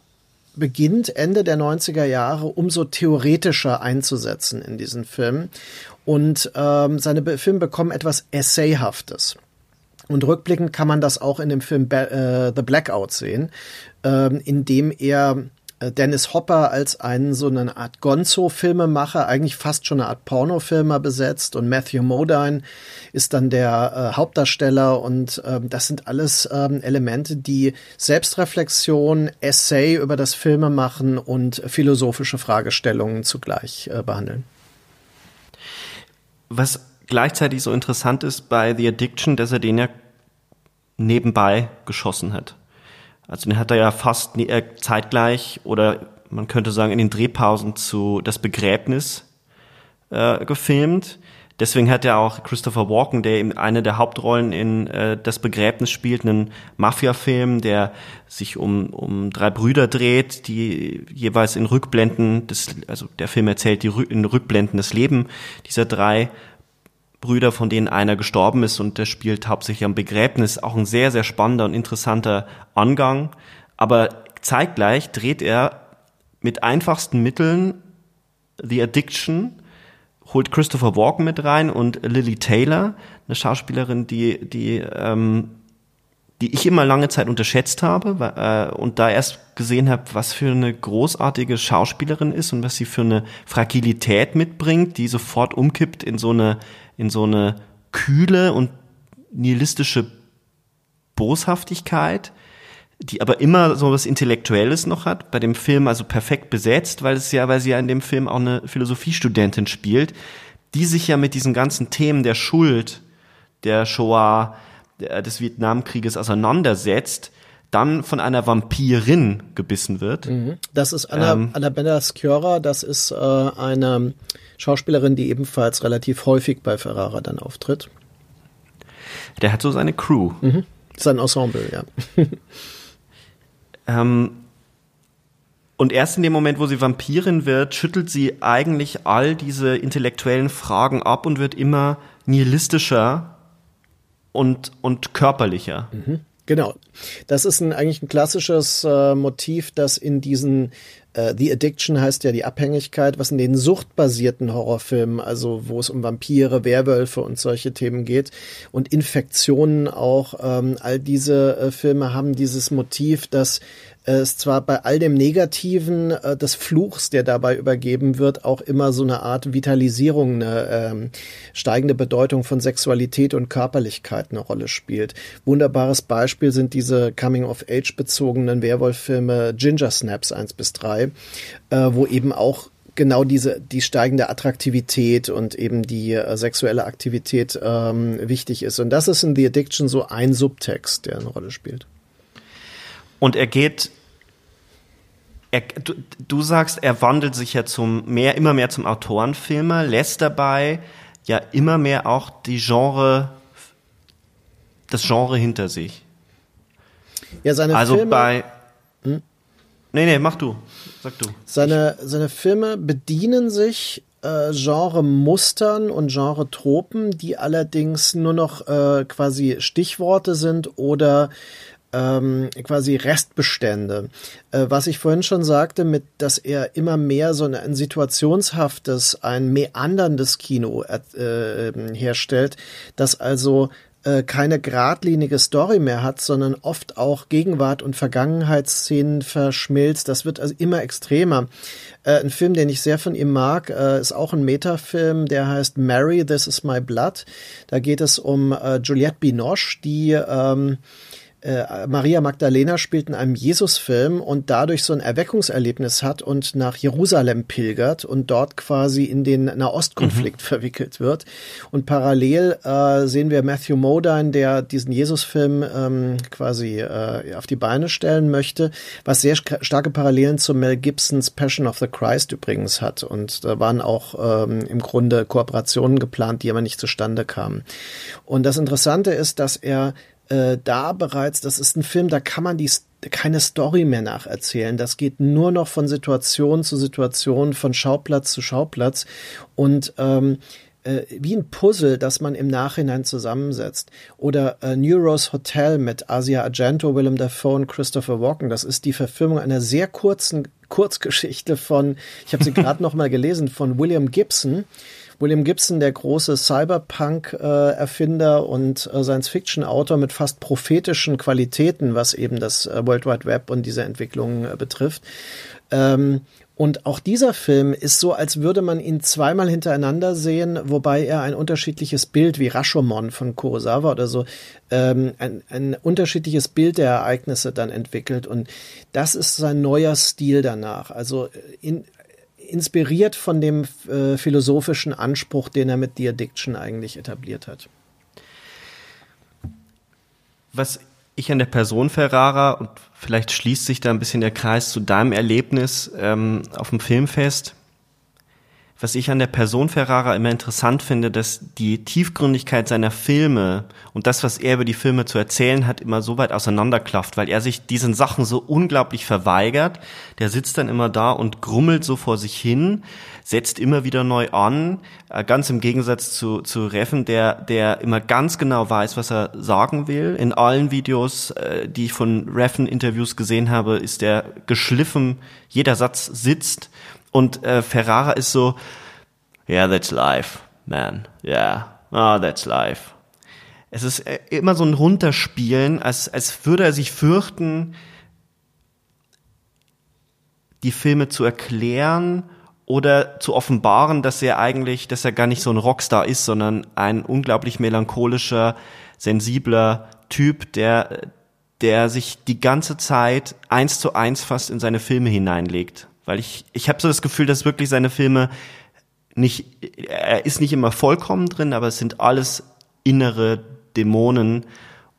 beginnt, Ende der 90er Jahre, umso theoretischer einzusetzen in diesen Film. Und ähm, seine Be Filme bekommen etwas Essayhaftes. Und rückblickend kann man das auch in dem Film Ba äh, The Blackout sehen, ähm, in dem er äh, Dennis Hopper als einen so eine Art Gonzo-Filmemacher, eigentlich fast schon eine Art Pornofilmer besetzt und Matthew Modine ist dann der äh, Hauptdarsteller und ähm, das sind alles ähm, Elemente, die Selbstreflexion, Essay über das Filmemachen und philosophische Fragestellungen zugleich äh, behandeln. Was gleichzeitig so interessant ist bei The Addiction, dass er den ja nebenbei geschossen hat. Also den hat er ja fast äh, zeitgleich oder man könnte sagen in den Drehpausen zu Das Begräbnis äh, gefilmt. Deswegen hat er auch Christopher Walken, der eben eine der Hauptrollen in äh, Das Begräbnis spielt, einen Mafia-Film, der sich um, um drei Brüder dreht, die jeweils in Rückblenden, des, also der Film erzählt die in Rückblenden das Leben dieser drei Brüder, von denen einer gestorben ist und der spielt hauptsächlich am Begräbnis. Auch ein sehr, sehr spannender und interessanter Angang. Aber zeitgleich dreht er mit einfachsten Mitteln The Addiction, holt Christopher Walken mit rein und Lily Taylor, eine Schauspielerin, die, die, ähm, die ich immer lange Zeit unterschätzt habe äh, und da erst gesehen habe, was für eine großartige Schauspielerin ist und was sie für eine Fragilität mitbringt, die sofort umkippt in so eine, in so eine kühle und nihilistische Boshaftigkeit die aber immer so was Intellektuelles noch hat, bei dem Film also perfekt besetzt, weil es ja, weil sie ja in dem Film auch eine Philosophiestudentin spielt, die sich ja mit diesen ganzen Themen der Schuld, der Shoah, des Vietnamkrieges auseinandersetzt, dann von einer Vampirin gebissen wird. Mhm. Das ist Anna, ähm, Annabella Sciorra, das ist äh, eine Schauspielerin, die ebenfalls relativ häufig bei Ferrara dann auftritt. Der hat so seine Crew. Mhm. Sein Ensemble, ja. Ähm, und erst in dem Moment, wo sie Vampirin wird, schüttelt sie eigentlich all diese intellektuellen Fragen ab und wird immer nihilistischer und, und körperlicher. Mhm. Genau. Das ist ein, eigentlich ein klassisches äh, Motiv, das in diesen äh, The Addiction heißt ja die Abhängigkeit, was in den suchtbasierten Horrorfilmen, also wo es um Vampire, Werwölfe und solche Themen geht und Infektionen auch, ähm, all diese äh, Filme haben dieses Motiv, dass es zwar bei all dem Negativen äh, des Fluchs, der dabei übergeben wird, auch immer so eine Art Vitalisierung, eine ähm, steigende Bedeutung von Sexualität und Körperlichkeit eine Rolle spielt. Wunderbares Beispiel sind diese Coming-of-Age bezogenen Werwolf-Filme Ginger Snaps 1 bis 3, äh, wo eben auch genau diese die steigende Attraktivität und eben die äh, sexuelle Aktivität ähm, wichtig ist. Und das ist in The Addiction so ein Subtext, der eine Rolle spielt. Und er geht er, du, du, sagst, er wandelt sich ja zum mehr, immer mehr zum Autorenfilmer, lässt dabei ja immer mehr auch die Genre, das Genre hinter sich. Ja, seine also Filme, bei. Hm? Nee, nee, mach du. Sag du. Seine, seine Filme bedienen sich äh, Genre-Mustern und Genre-Tropen, die allerdings nur noch äh, quasi Stichworte sind oder ähm, quasi Restbestände. Äh, was ich vorhin schon sagte, mit, dass er immer mehr so ein situationshaftes, ein meanderndes Kino äh, herstellt, das also äh, keine geradlinige Story mehr hat, sondern oft auch Gegenwart und Vergangenheitsszenen verschmilzt. Das wird also immer extremer. Äh, ein Film, den ich sehr von ihm mag, äh, ist auch ein Metafilm, der heißt Mary, This is My Blood. Da geht es um äh, Juliette Binoche, die ähm, äh, Maria Magdalena spielt in einem Jesusfilm und dadurch so ein Erweckungserlebnis hat und nach Jerusalem pilgert und dort quasi in den Nahostkonflikt mhm. verwickelt wird. Und parallel äh, sehen wir Matthew Modine, der diesen Jesusfilm ähm, quasi äh, auf die Beine stellen möchte, was sehr starke Parallelen zu Mel Gibsons Passion of the Christ übrigens hat. Und da waren auch ähm, im Grunde Kooperationen geplant, die aber nicht zustande kamen. Und das Interessante ist, dass er äh, da bereits, das ist ein Film, da kann man die keine Story mehr nacherzählen. Das geht nur noch von Situation zu Situation, von Schauplatz zu Schauplatz und ähm, äh, wie ein Puzzle, das man im Nachhinein zusammensetzt. Oder äh, Neuros Hotel mit Asia Argento, Willem Dafoe und Christopher Walken. Das ist die Verfilmung einer sehr kurzen Kurzgeschichte von, ich habe sie gerade noch mal gelesen, von William Gibson William Gibson, der große Cyberpunk-Erfinder und äh, Science-Fiction-Autor mit fast prophetischen Qualitäten, was eben das äh, World Wide Web und diese Entwicklung äh, betrifft. Ähm, und auch dieser Film ist so, als würde man ihn zweimal hintereinander sehen, wobei er ein unterschiedliches Bild wie Rashomon von Kurosawa oder so, ähm, ein, ein unterschiedliches Bild der Ereignisse dann entwickelt. Und das ist sein neuer Stil danach. Also in, inspiriert von dem äh, philosophischen Anspruch, den er mit The Addiction eigentlich etabliert hat. Was ich an der Person Ferrara und vielleicht schließt sich da ein bisschen der Kreis zu deinem Erlebnis ähm, auf dem Filmfest. Was ich an der Person Ferrara immer interessant finde, dass die Tiefgründigkeit seiner Filme und das, was er über die Filme zu erzählen hat, immer so weit auseinanderklafft, weil er sich diesen Sachen so unglaublich verweigert. Der sitzt dann immer da und grummelt so vor sich hin, setzt immer wieder neu an, äh, ganz im Gegensatz zu, zu Reffen, der, der immer ganz genau weiß, was er sagen will. In allen Videos, äh, die ich von Reffen-Interviews gesehen habe, ist er geschliffen, jeder Satz sitzt und äh, Ferrara ist so, yeah, that's life, man. Yeah, oh, that's life. Es ist äh, immer so ein Runterspielen, als, als würde er sich fürchten, die Filme zu erklären oder zu offenbaren, dass er eigentlich, dass er gar nicht so ein Rockstar ist, sondern ein unglaublich melancholischer, sensibler Typ, der, der sich die ganze Zeit eins zu eins fast in seine Filme hineinlegt. Weil ich, ich habe so das Gefühl, dass wirklich seine Filme nicht, er ist nicht immer vollkommen drin, aber es sind alles innere Dämonen.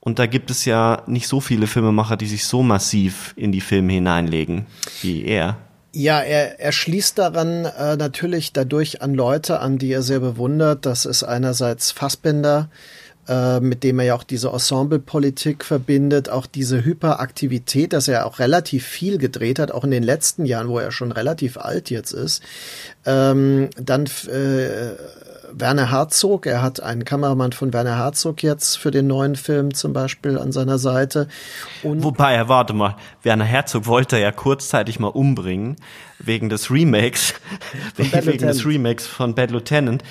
Und da gibt es ja nicht so viele Filmemacher, die sich so massiv in die Filme hineinlegen wie er. Ja, er, er schließt daran äh, natürlich dadurch an Leute an, die er sehr bewundert. Das ist einerseits Fassbinder, äh, mit dem er ja auch diese Ensemblepolitik verbindet, auch diese Hyperaktivität, dass er auch relativ viel gedreht hat, auch in den letzten Jahren, wo er schon relativ alt jetzt ist. Ähm, dann äh, Werner Herzog, er hat einen Kameramann von Werner Herzog jetzt für den neuen Film zum Beispiel an seiner Seite. Und Wobei, warte mal, Werner Herzog wollte er ja kurzzeitig mal umbringen, wegen des Remakes, wegen Lieutenant. des Remakes von Bad Lieutenant,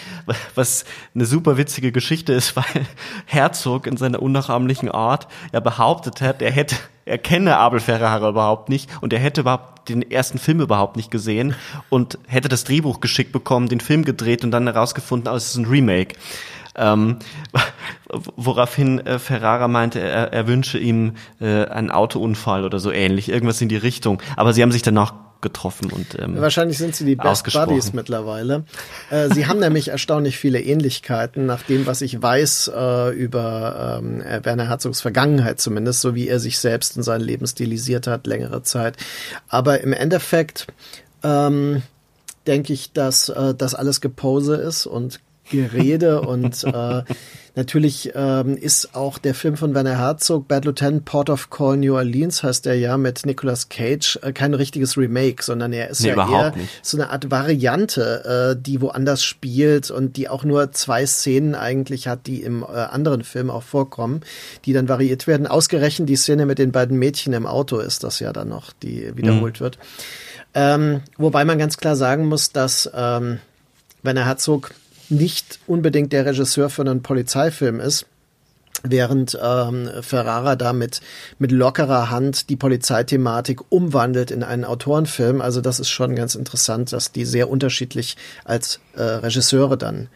was eine super witzige Geschichte ist, weil Herzog in seiner unnachahmlichen Art ja behauptet hat, er hätte, er kenne Abel Ferrara überhaupt nicht und er hätte überhaupt den ersten Film überhaupt nicht gesehen und hätte das Drehbuch geschickt bekommen, den Film gedreht und dann herausgefunden, oh, es ist ein Remake. Ähm, woraufhin äh, Ferrara meinte, er, er wünsche ihm äh, einen Autounfall oder so ähnlich, irgendwas in die Richtung. Aber sie haben sich danach getroffen und ähm, wahrscheinlich sind sie die Best Buddies mittlerweile. Äh, sie haben nämlich erstaunlich viele Ähnlichkeiten, nach dem, was ich weiß äh, über ähm, Werner Herzogs Vergangenheit zumindest, so wie er sich selbst in sein Leben stilisiert hat längere Zeit. Aber im Endeffekt ähm, denke ich, dass äh, das alles Gepose ist und Gerede und äh, natürlich ähm, ist auch der Film von Werner Herzog, Bad Lieutenant, Port of Call New Orleans heißt der ja mit Nicolas Cage, äh, kein richtiges Remake, sondern er ist nee, ja eher nicht. so eine Art Variante, äh, die woanders spielt und die auch nur zwei Szenen eigentlich hat, die im äh, anderen Film auch vorkommen, die dann variiert werden. Ausgerechnet die Szene mit den beiden Mädchen im Auto ist das ja dann noch, die wiederholt mhm. wird. Ähm, wobei man ganz klar sagen muss, dass ähm, Werner Herzog nicht unbedingt der Regisseur für einen Polizeifilm ist. Während ähm, Ferrara da mit, mit lockerer Hand die Polizeithematik umwandelt in einen Autorenfilm. Also das ist schon ganz interessant, dass die sehr unterschiedlich als äh, Regisseure dann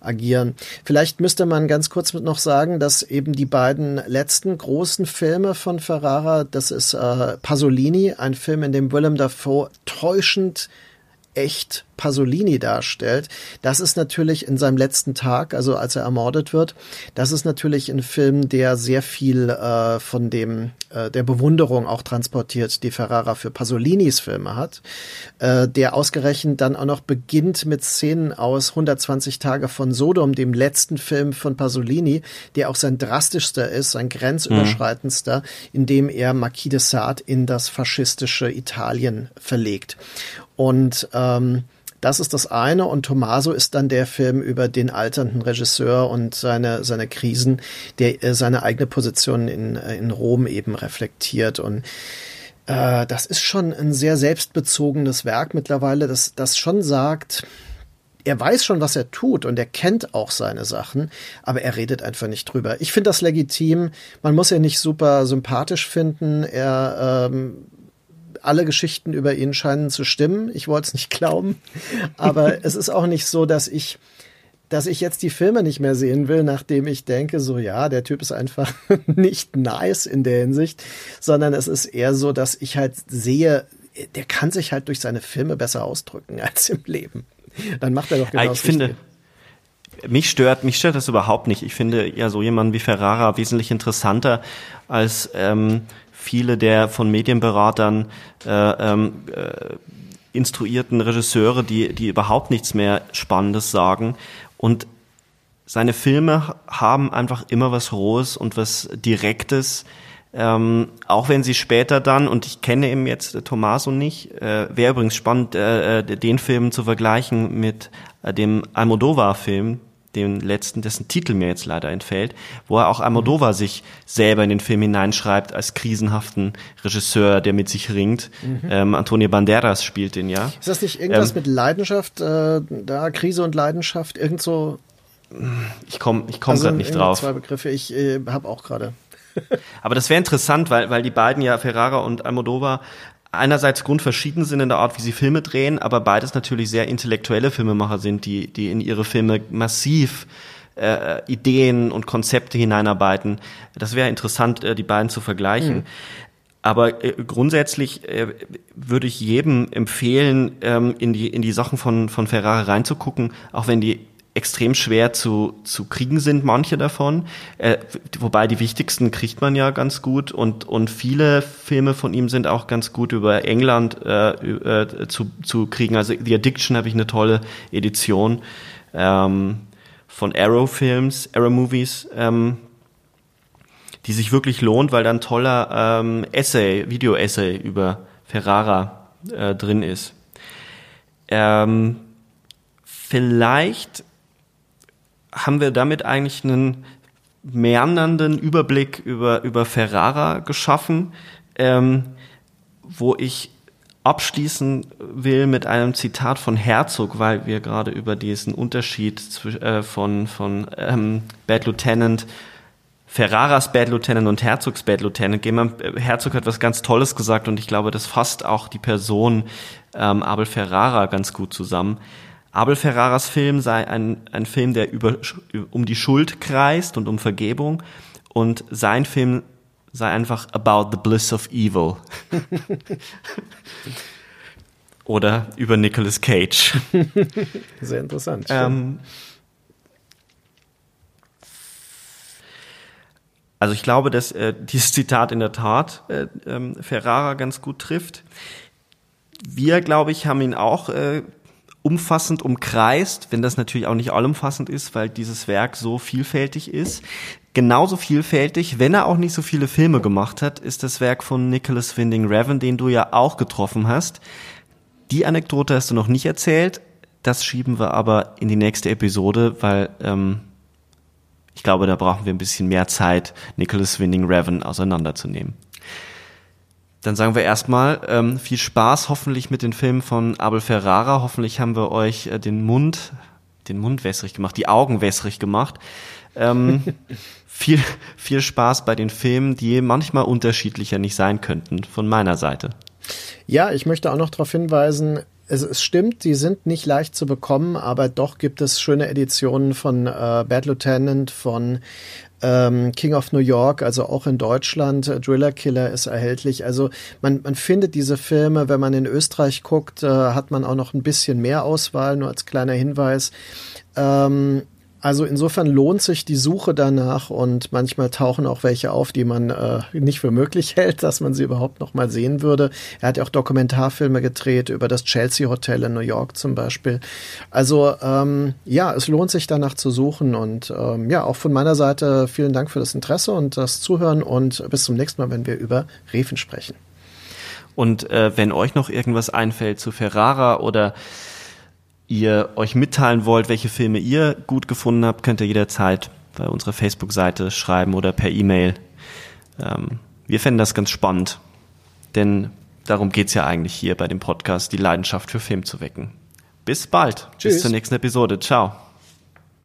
agieren. Vielleicht müsste man ganz kurz noch sagen, dass eben die beiden letzten großen Filme von Ferrara, das ist äh, Pasolini, ein Film, in dem Willem Dafoe täuschend echt Pasolini darstellt. Das ist natürlich in seinem letzten Tag, also als er ermordet wird, das ist natürlich ein Film, der sehr viel äh, von dem äh, der Bewunderung auch transportiert, die Ferrara für Pasolinis Filme hat, äh, der ausgerechnet dann auch noch beginnt mit Szenen aus 120 Tage von Sodom, dem letzten Film von Pasolini, der auch sein drastischster ist, sein grenzüberschreitendster, mhm. in dem er Marquis de Sade in das faschistische Italien verlegt. Und ähm, das ist das eine. Und Tommaso ist dann der Film über den alternden Regisseur und seine, seine Krisen, der äh, seine eigene Position in, äh, in Rom eben reflektiert. Und äh, das ist schon ein sehr selbstbezogenes Werk mittlerweile, das, das schon sagt, er weiß schon, was er tut und er kennt auch seine Sachen, aber er redet einfach nicht drüber. Ich finde das legitim. Man muss ihn nicht super sympathisch finden. Er ähm, alle Geschichten über ihn scheinen zu stimmen. Ich wollte es nicht glauben. Aber es ist auch nicht so, dass ich, dass ich jetzt die Filme nicht mehr sehen will, nachdem ich denke, so ja, der Typ ist einfach nicht nice in der Hinsicht, sondern es ist eher so, dass ich halt sehe, der kann sich halt durch seine Filme besser ausdrücken als im Leben. Dann macht er doch genau Ich finde, mich stört, mich stört das überhaupt nicht. Ich finde ja so jemanden wie Ferrara wesentlich interessanter als ähm, viele der von Medienberatern äh, ähm, äh, instruierten Regisseure, die, die überhaupt nichts mehr Spannendes sagen. Und seine Filme haben einfach immer was Rohes und was Direktes. Ähm, auch wenn sie später dann, und ich kenne eben jetzt äh, Tommaso nicht, äh, wäre übrigens spannend, äh, äh, den Film zu vergleichen mit äh, dem Almodovar-Film, den letzten, dessen Titel mir jetzt leider entfällt, wo er auch Almodovar mhm. sich selber in den Film hineinschreibt als krisenhaften Regisseur, der mit sich ringt. Mhm. Ähm, Antonio Banderas spielt den ja. Ist das nicht irgendwas ähm, mit Leidenschaft, äh, da Krise und Leidenschaft, irgend so? Ich komme ich komm also gerade nicht drauf. Zwei Begriffe, ich äh, habe auch gerade. Aber das wäre interessant, weil, weil die beiden ja, Ferrara und Almodovar, einerseits grundverschieden sind in der Art, wie sie Filme drehen, aber beides natürlich sehr intellektuelle Filmemacher sind, die, die in ihre Filme massiv äh, Ideen und Konzepte hineinarbeiten. Das wäre interessant, äh, die beiden zu vergleichen. Mhm. Aber äh, grundsätzlich äh, würde ich jedem empfehlen, ähm, in die in die Sachen von von Ferrari reinzugucken, auch wenn die extrem schwer zu, zu kriegen sind, manche davon. Äh, wobei die wichtigsten kriegt man ja ganz gut und, und viele Filme von ihm sind auch ganz gut über England äh, äh, zu, zu kriegen. Also The Addiction habe ich eine tolle Edition ähm, von Arrow Films, Arrow Movies, ähm, die sich wirklich lohnt, weil da ein toller ähm, Essay, Video-Essay über Ferrara äh, drin ist. Ähm, vielleicht haben wir damit eigentlich einen meandernden Überblick über, über Ferrara geschaffen, ähm, wo ich abschließen will mit einem Zitat von Herzog, weil wir gerade über diesen Unterschied äh, von, von ähm, Bad Lieutenant, Ferraras Bad Lieutenant und Herzogs Bad Lieutenant gehen. Herzog hat was ganz Tolles gesagt und ich glaube, das fasst auch die Person ähm, Abel Ferrara ganz gut zusammen. Abel Ferraras Film sei ein, ein Film, der über, um die Schuld kreist und um Vergebung. Und sein Film sei einfach about the bliss of evil. Oder über Nicolas Cage. Sehr interessant. Ähm, also ich glaube, dass äh, dieses Zitat in der Tat äh, ähm, Ferrara ganz gut trifft. Wir, glaube ich, haben ihn auch äh, umfassend umkreist, wenn das natürlich auch nicht allumfassend ist, weil dieses Werk so vielfältig ist. Genauso vielfältig, wenn er auch nicht so viele Filme gemacht hat, ist das Werk von Nicholas Winding Refn, den du ja auch getroffen hast. Die Anekdote hast du noch nicht erzählt. Das schieben wir aber in die nächste Episode, weil ähm, ich glaube, da brauchen wir ein bisschen mehr Zeit, Nicholas Winding Refn auseinanderzunehmen. Dann sagen wir erstmal ähm, viel Spaß hoffentlich mit den Filmen von Abel Ferrara. Hoffentlich haben wir euch äh, den Mund, den Mund wässrig gemacht, die Augen wässrig gemacht. Ähm, viel, viel Spaß bei den Filmen, die manchmal unterschiedlicher nicht sein könnten, von meiner Seite. Ja, ich möchte auch noch darauf hinweisen, es, es stimmt, die sind nicht leicht zu bekommen, aber doch gibt es schöne Editionen von äh, Bad Lieutenant, von ähm, King of New York, also auch in Deutschland. Driller Killer ist erhältlich. Also man, man findet diese Filme, wenn man in Österreich guckt, äh, hat man auch noch ein bisschen mehr Auswahl, nur als kleiner Hinweis. Ähm, also insofern lohnt sich die Suche danach und manchmal tauchen auch welche auf, die man äh, nicht für möglich hält, dass man sie überhaupt noch mal sehen würde. Er hat ja auch Dokumentarfilme gedreht über das Chelsea Hotel in New York zum Beispiel. Also ähm, ja, es lohnt sich danach zu suchen und ähm, ja, auch von meiner Seite vielen Dank für das Interesse und das Zuhören und bis zum nächsten Mal, wenn wir über Refen sprechen. Und äh, wenn euch noch irgendwas einfällt zu Ferrara oder ihr euch mitteilen wollt, welche Filme ihr gut gefunden habt, könnt ihr jederzeit bei unserer Facebook-Seite schreiben oder per E-Mail. Ähm, wir fänden das ganz spannend, denn darum geht's ja eigentlich hier bei dem Podcast, die Leidenschaft für Film zu wecken. Bis bald. Tschüss. Bis zur nächsten Episode. Ciao.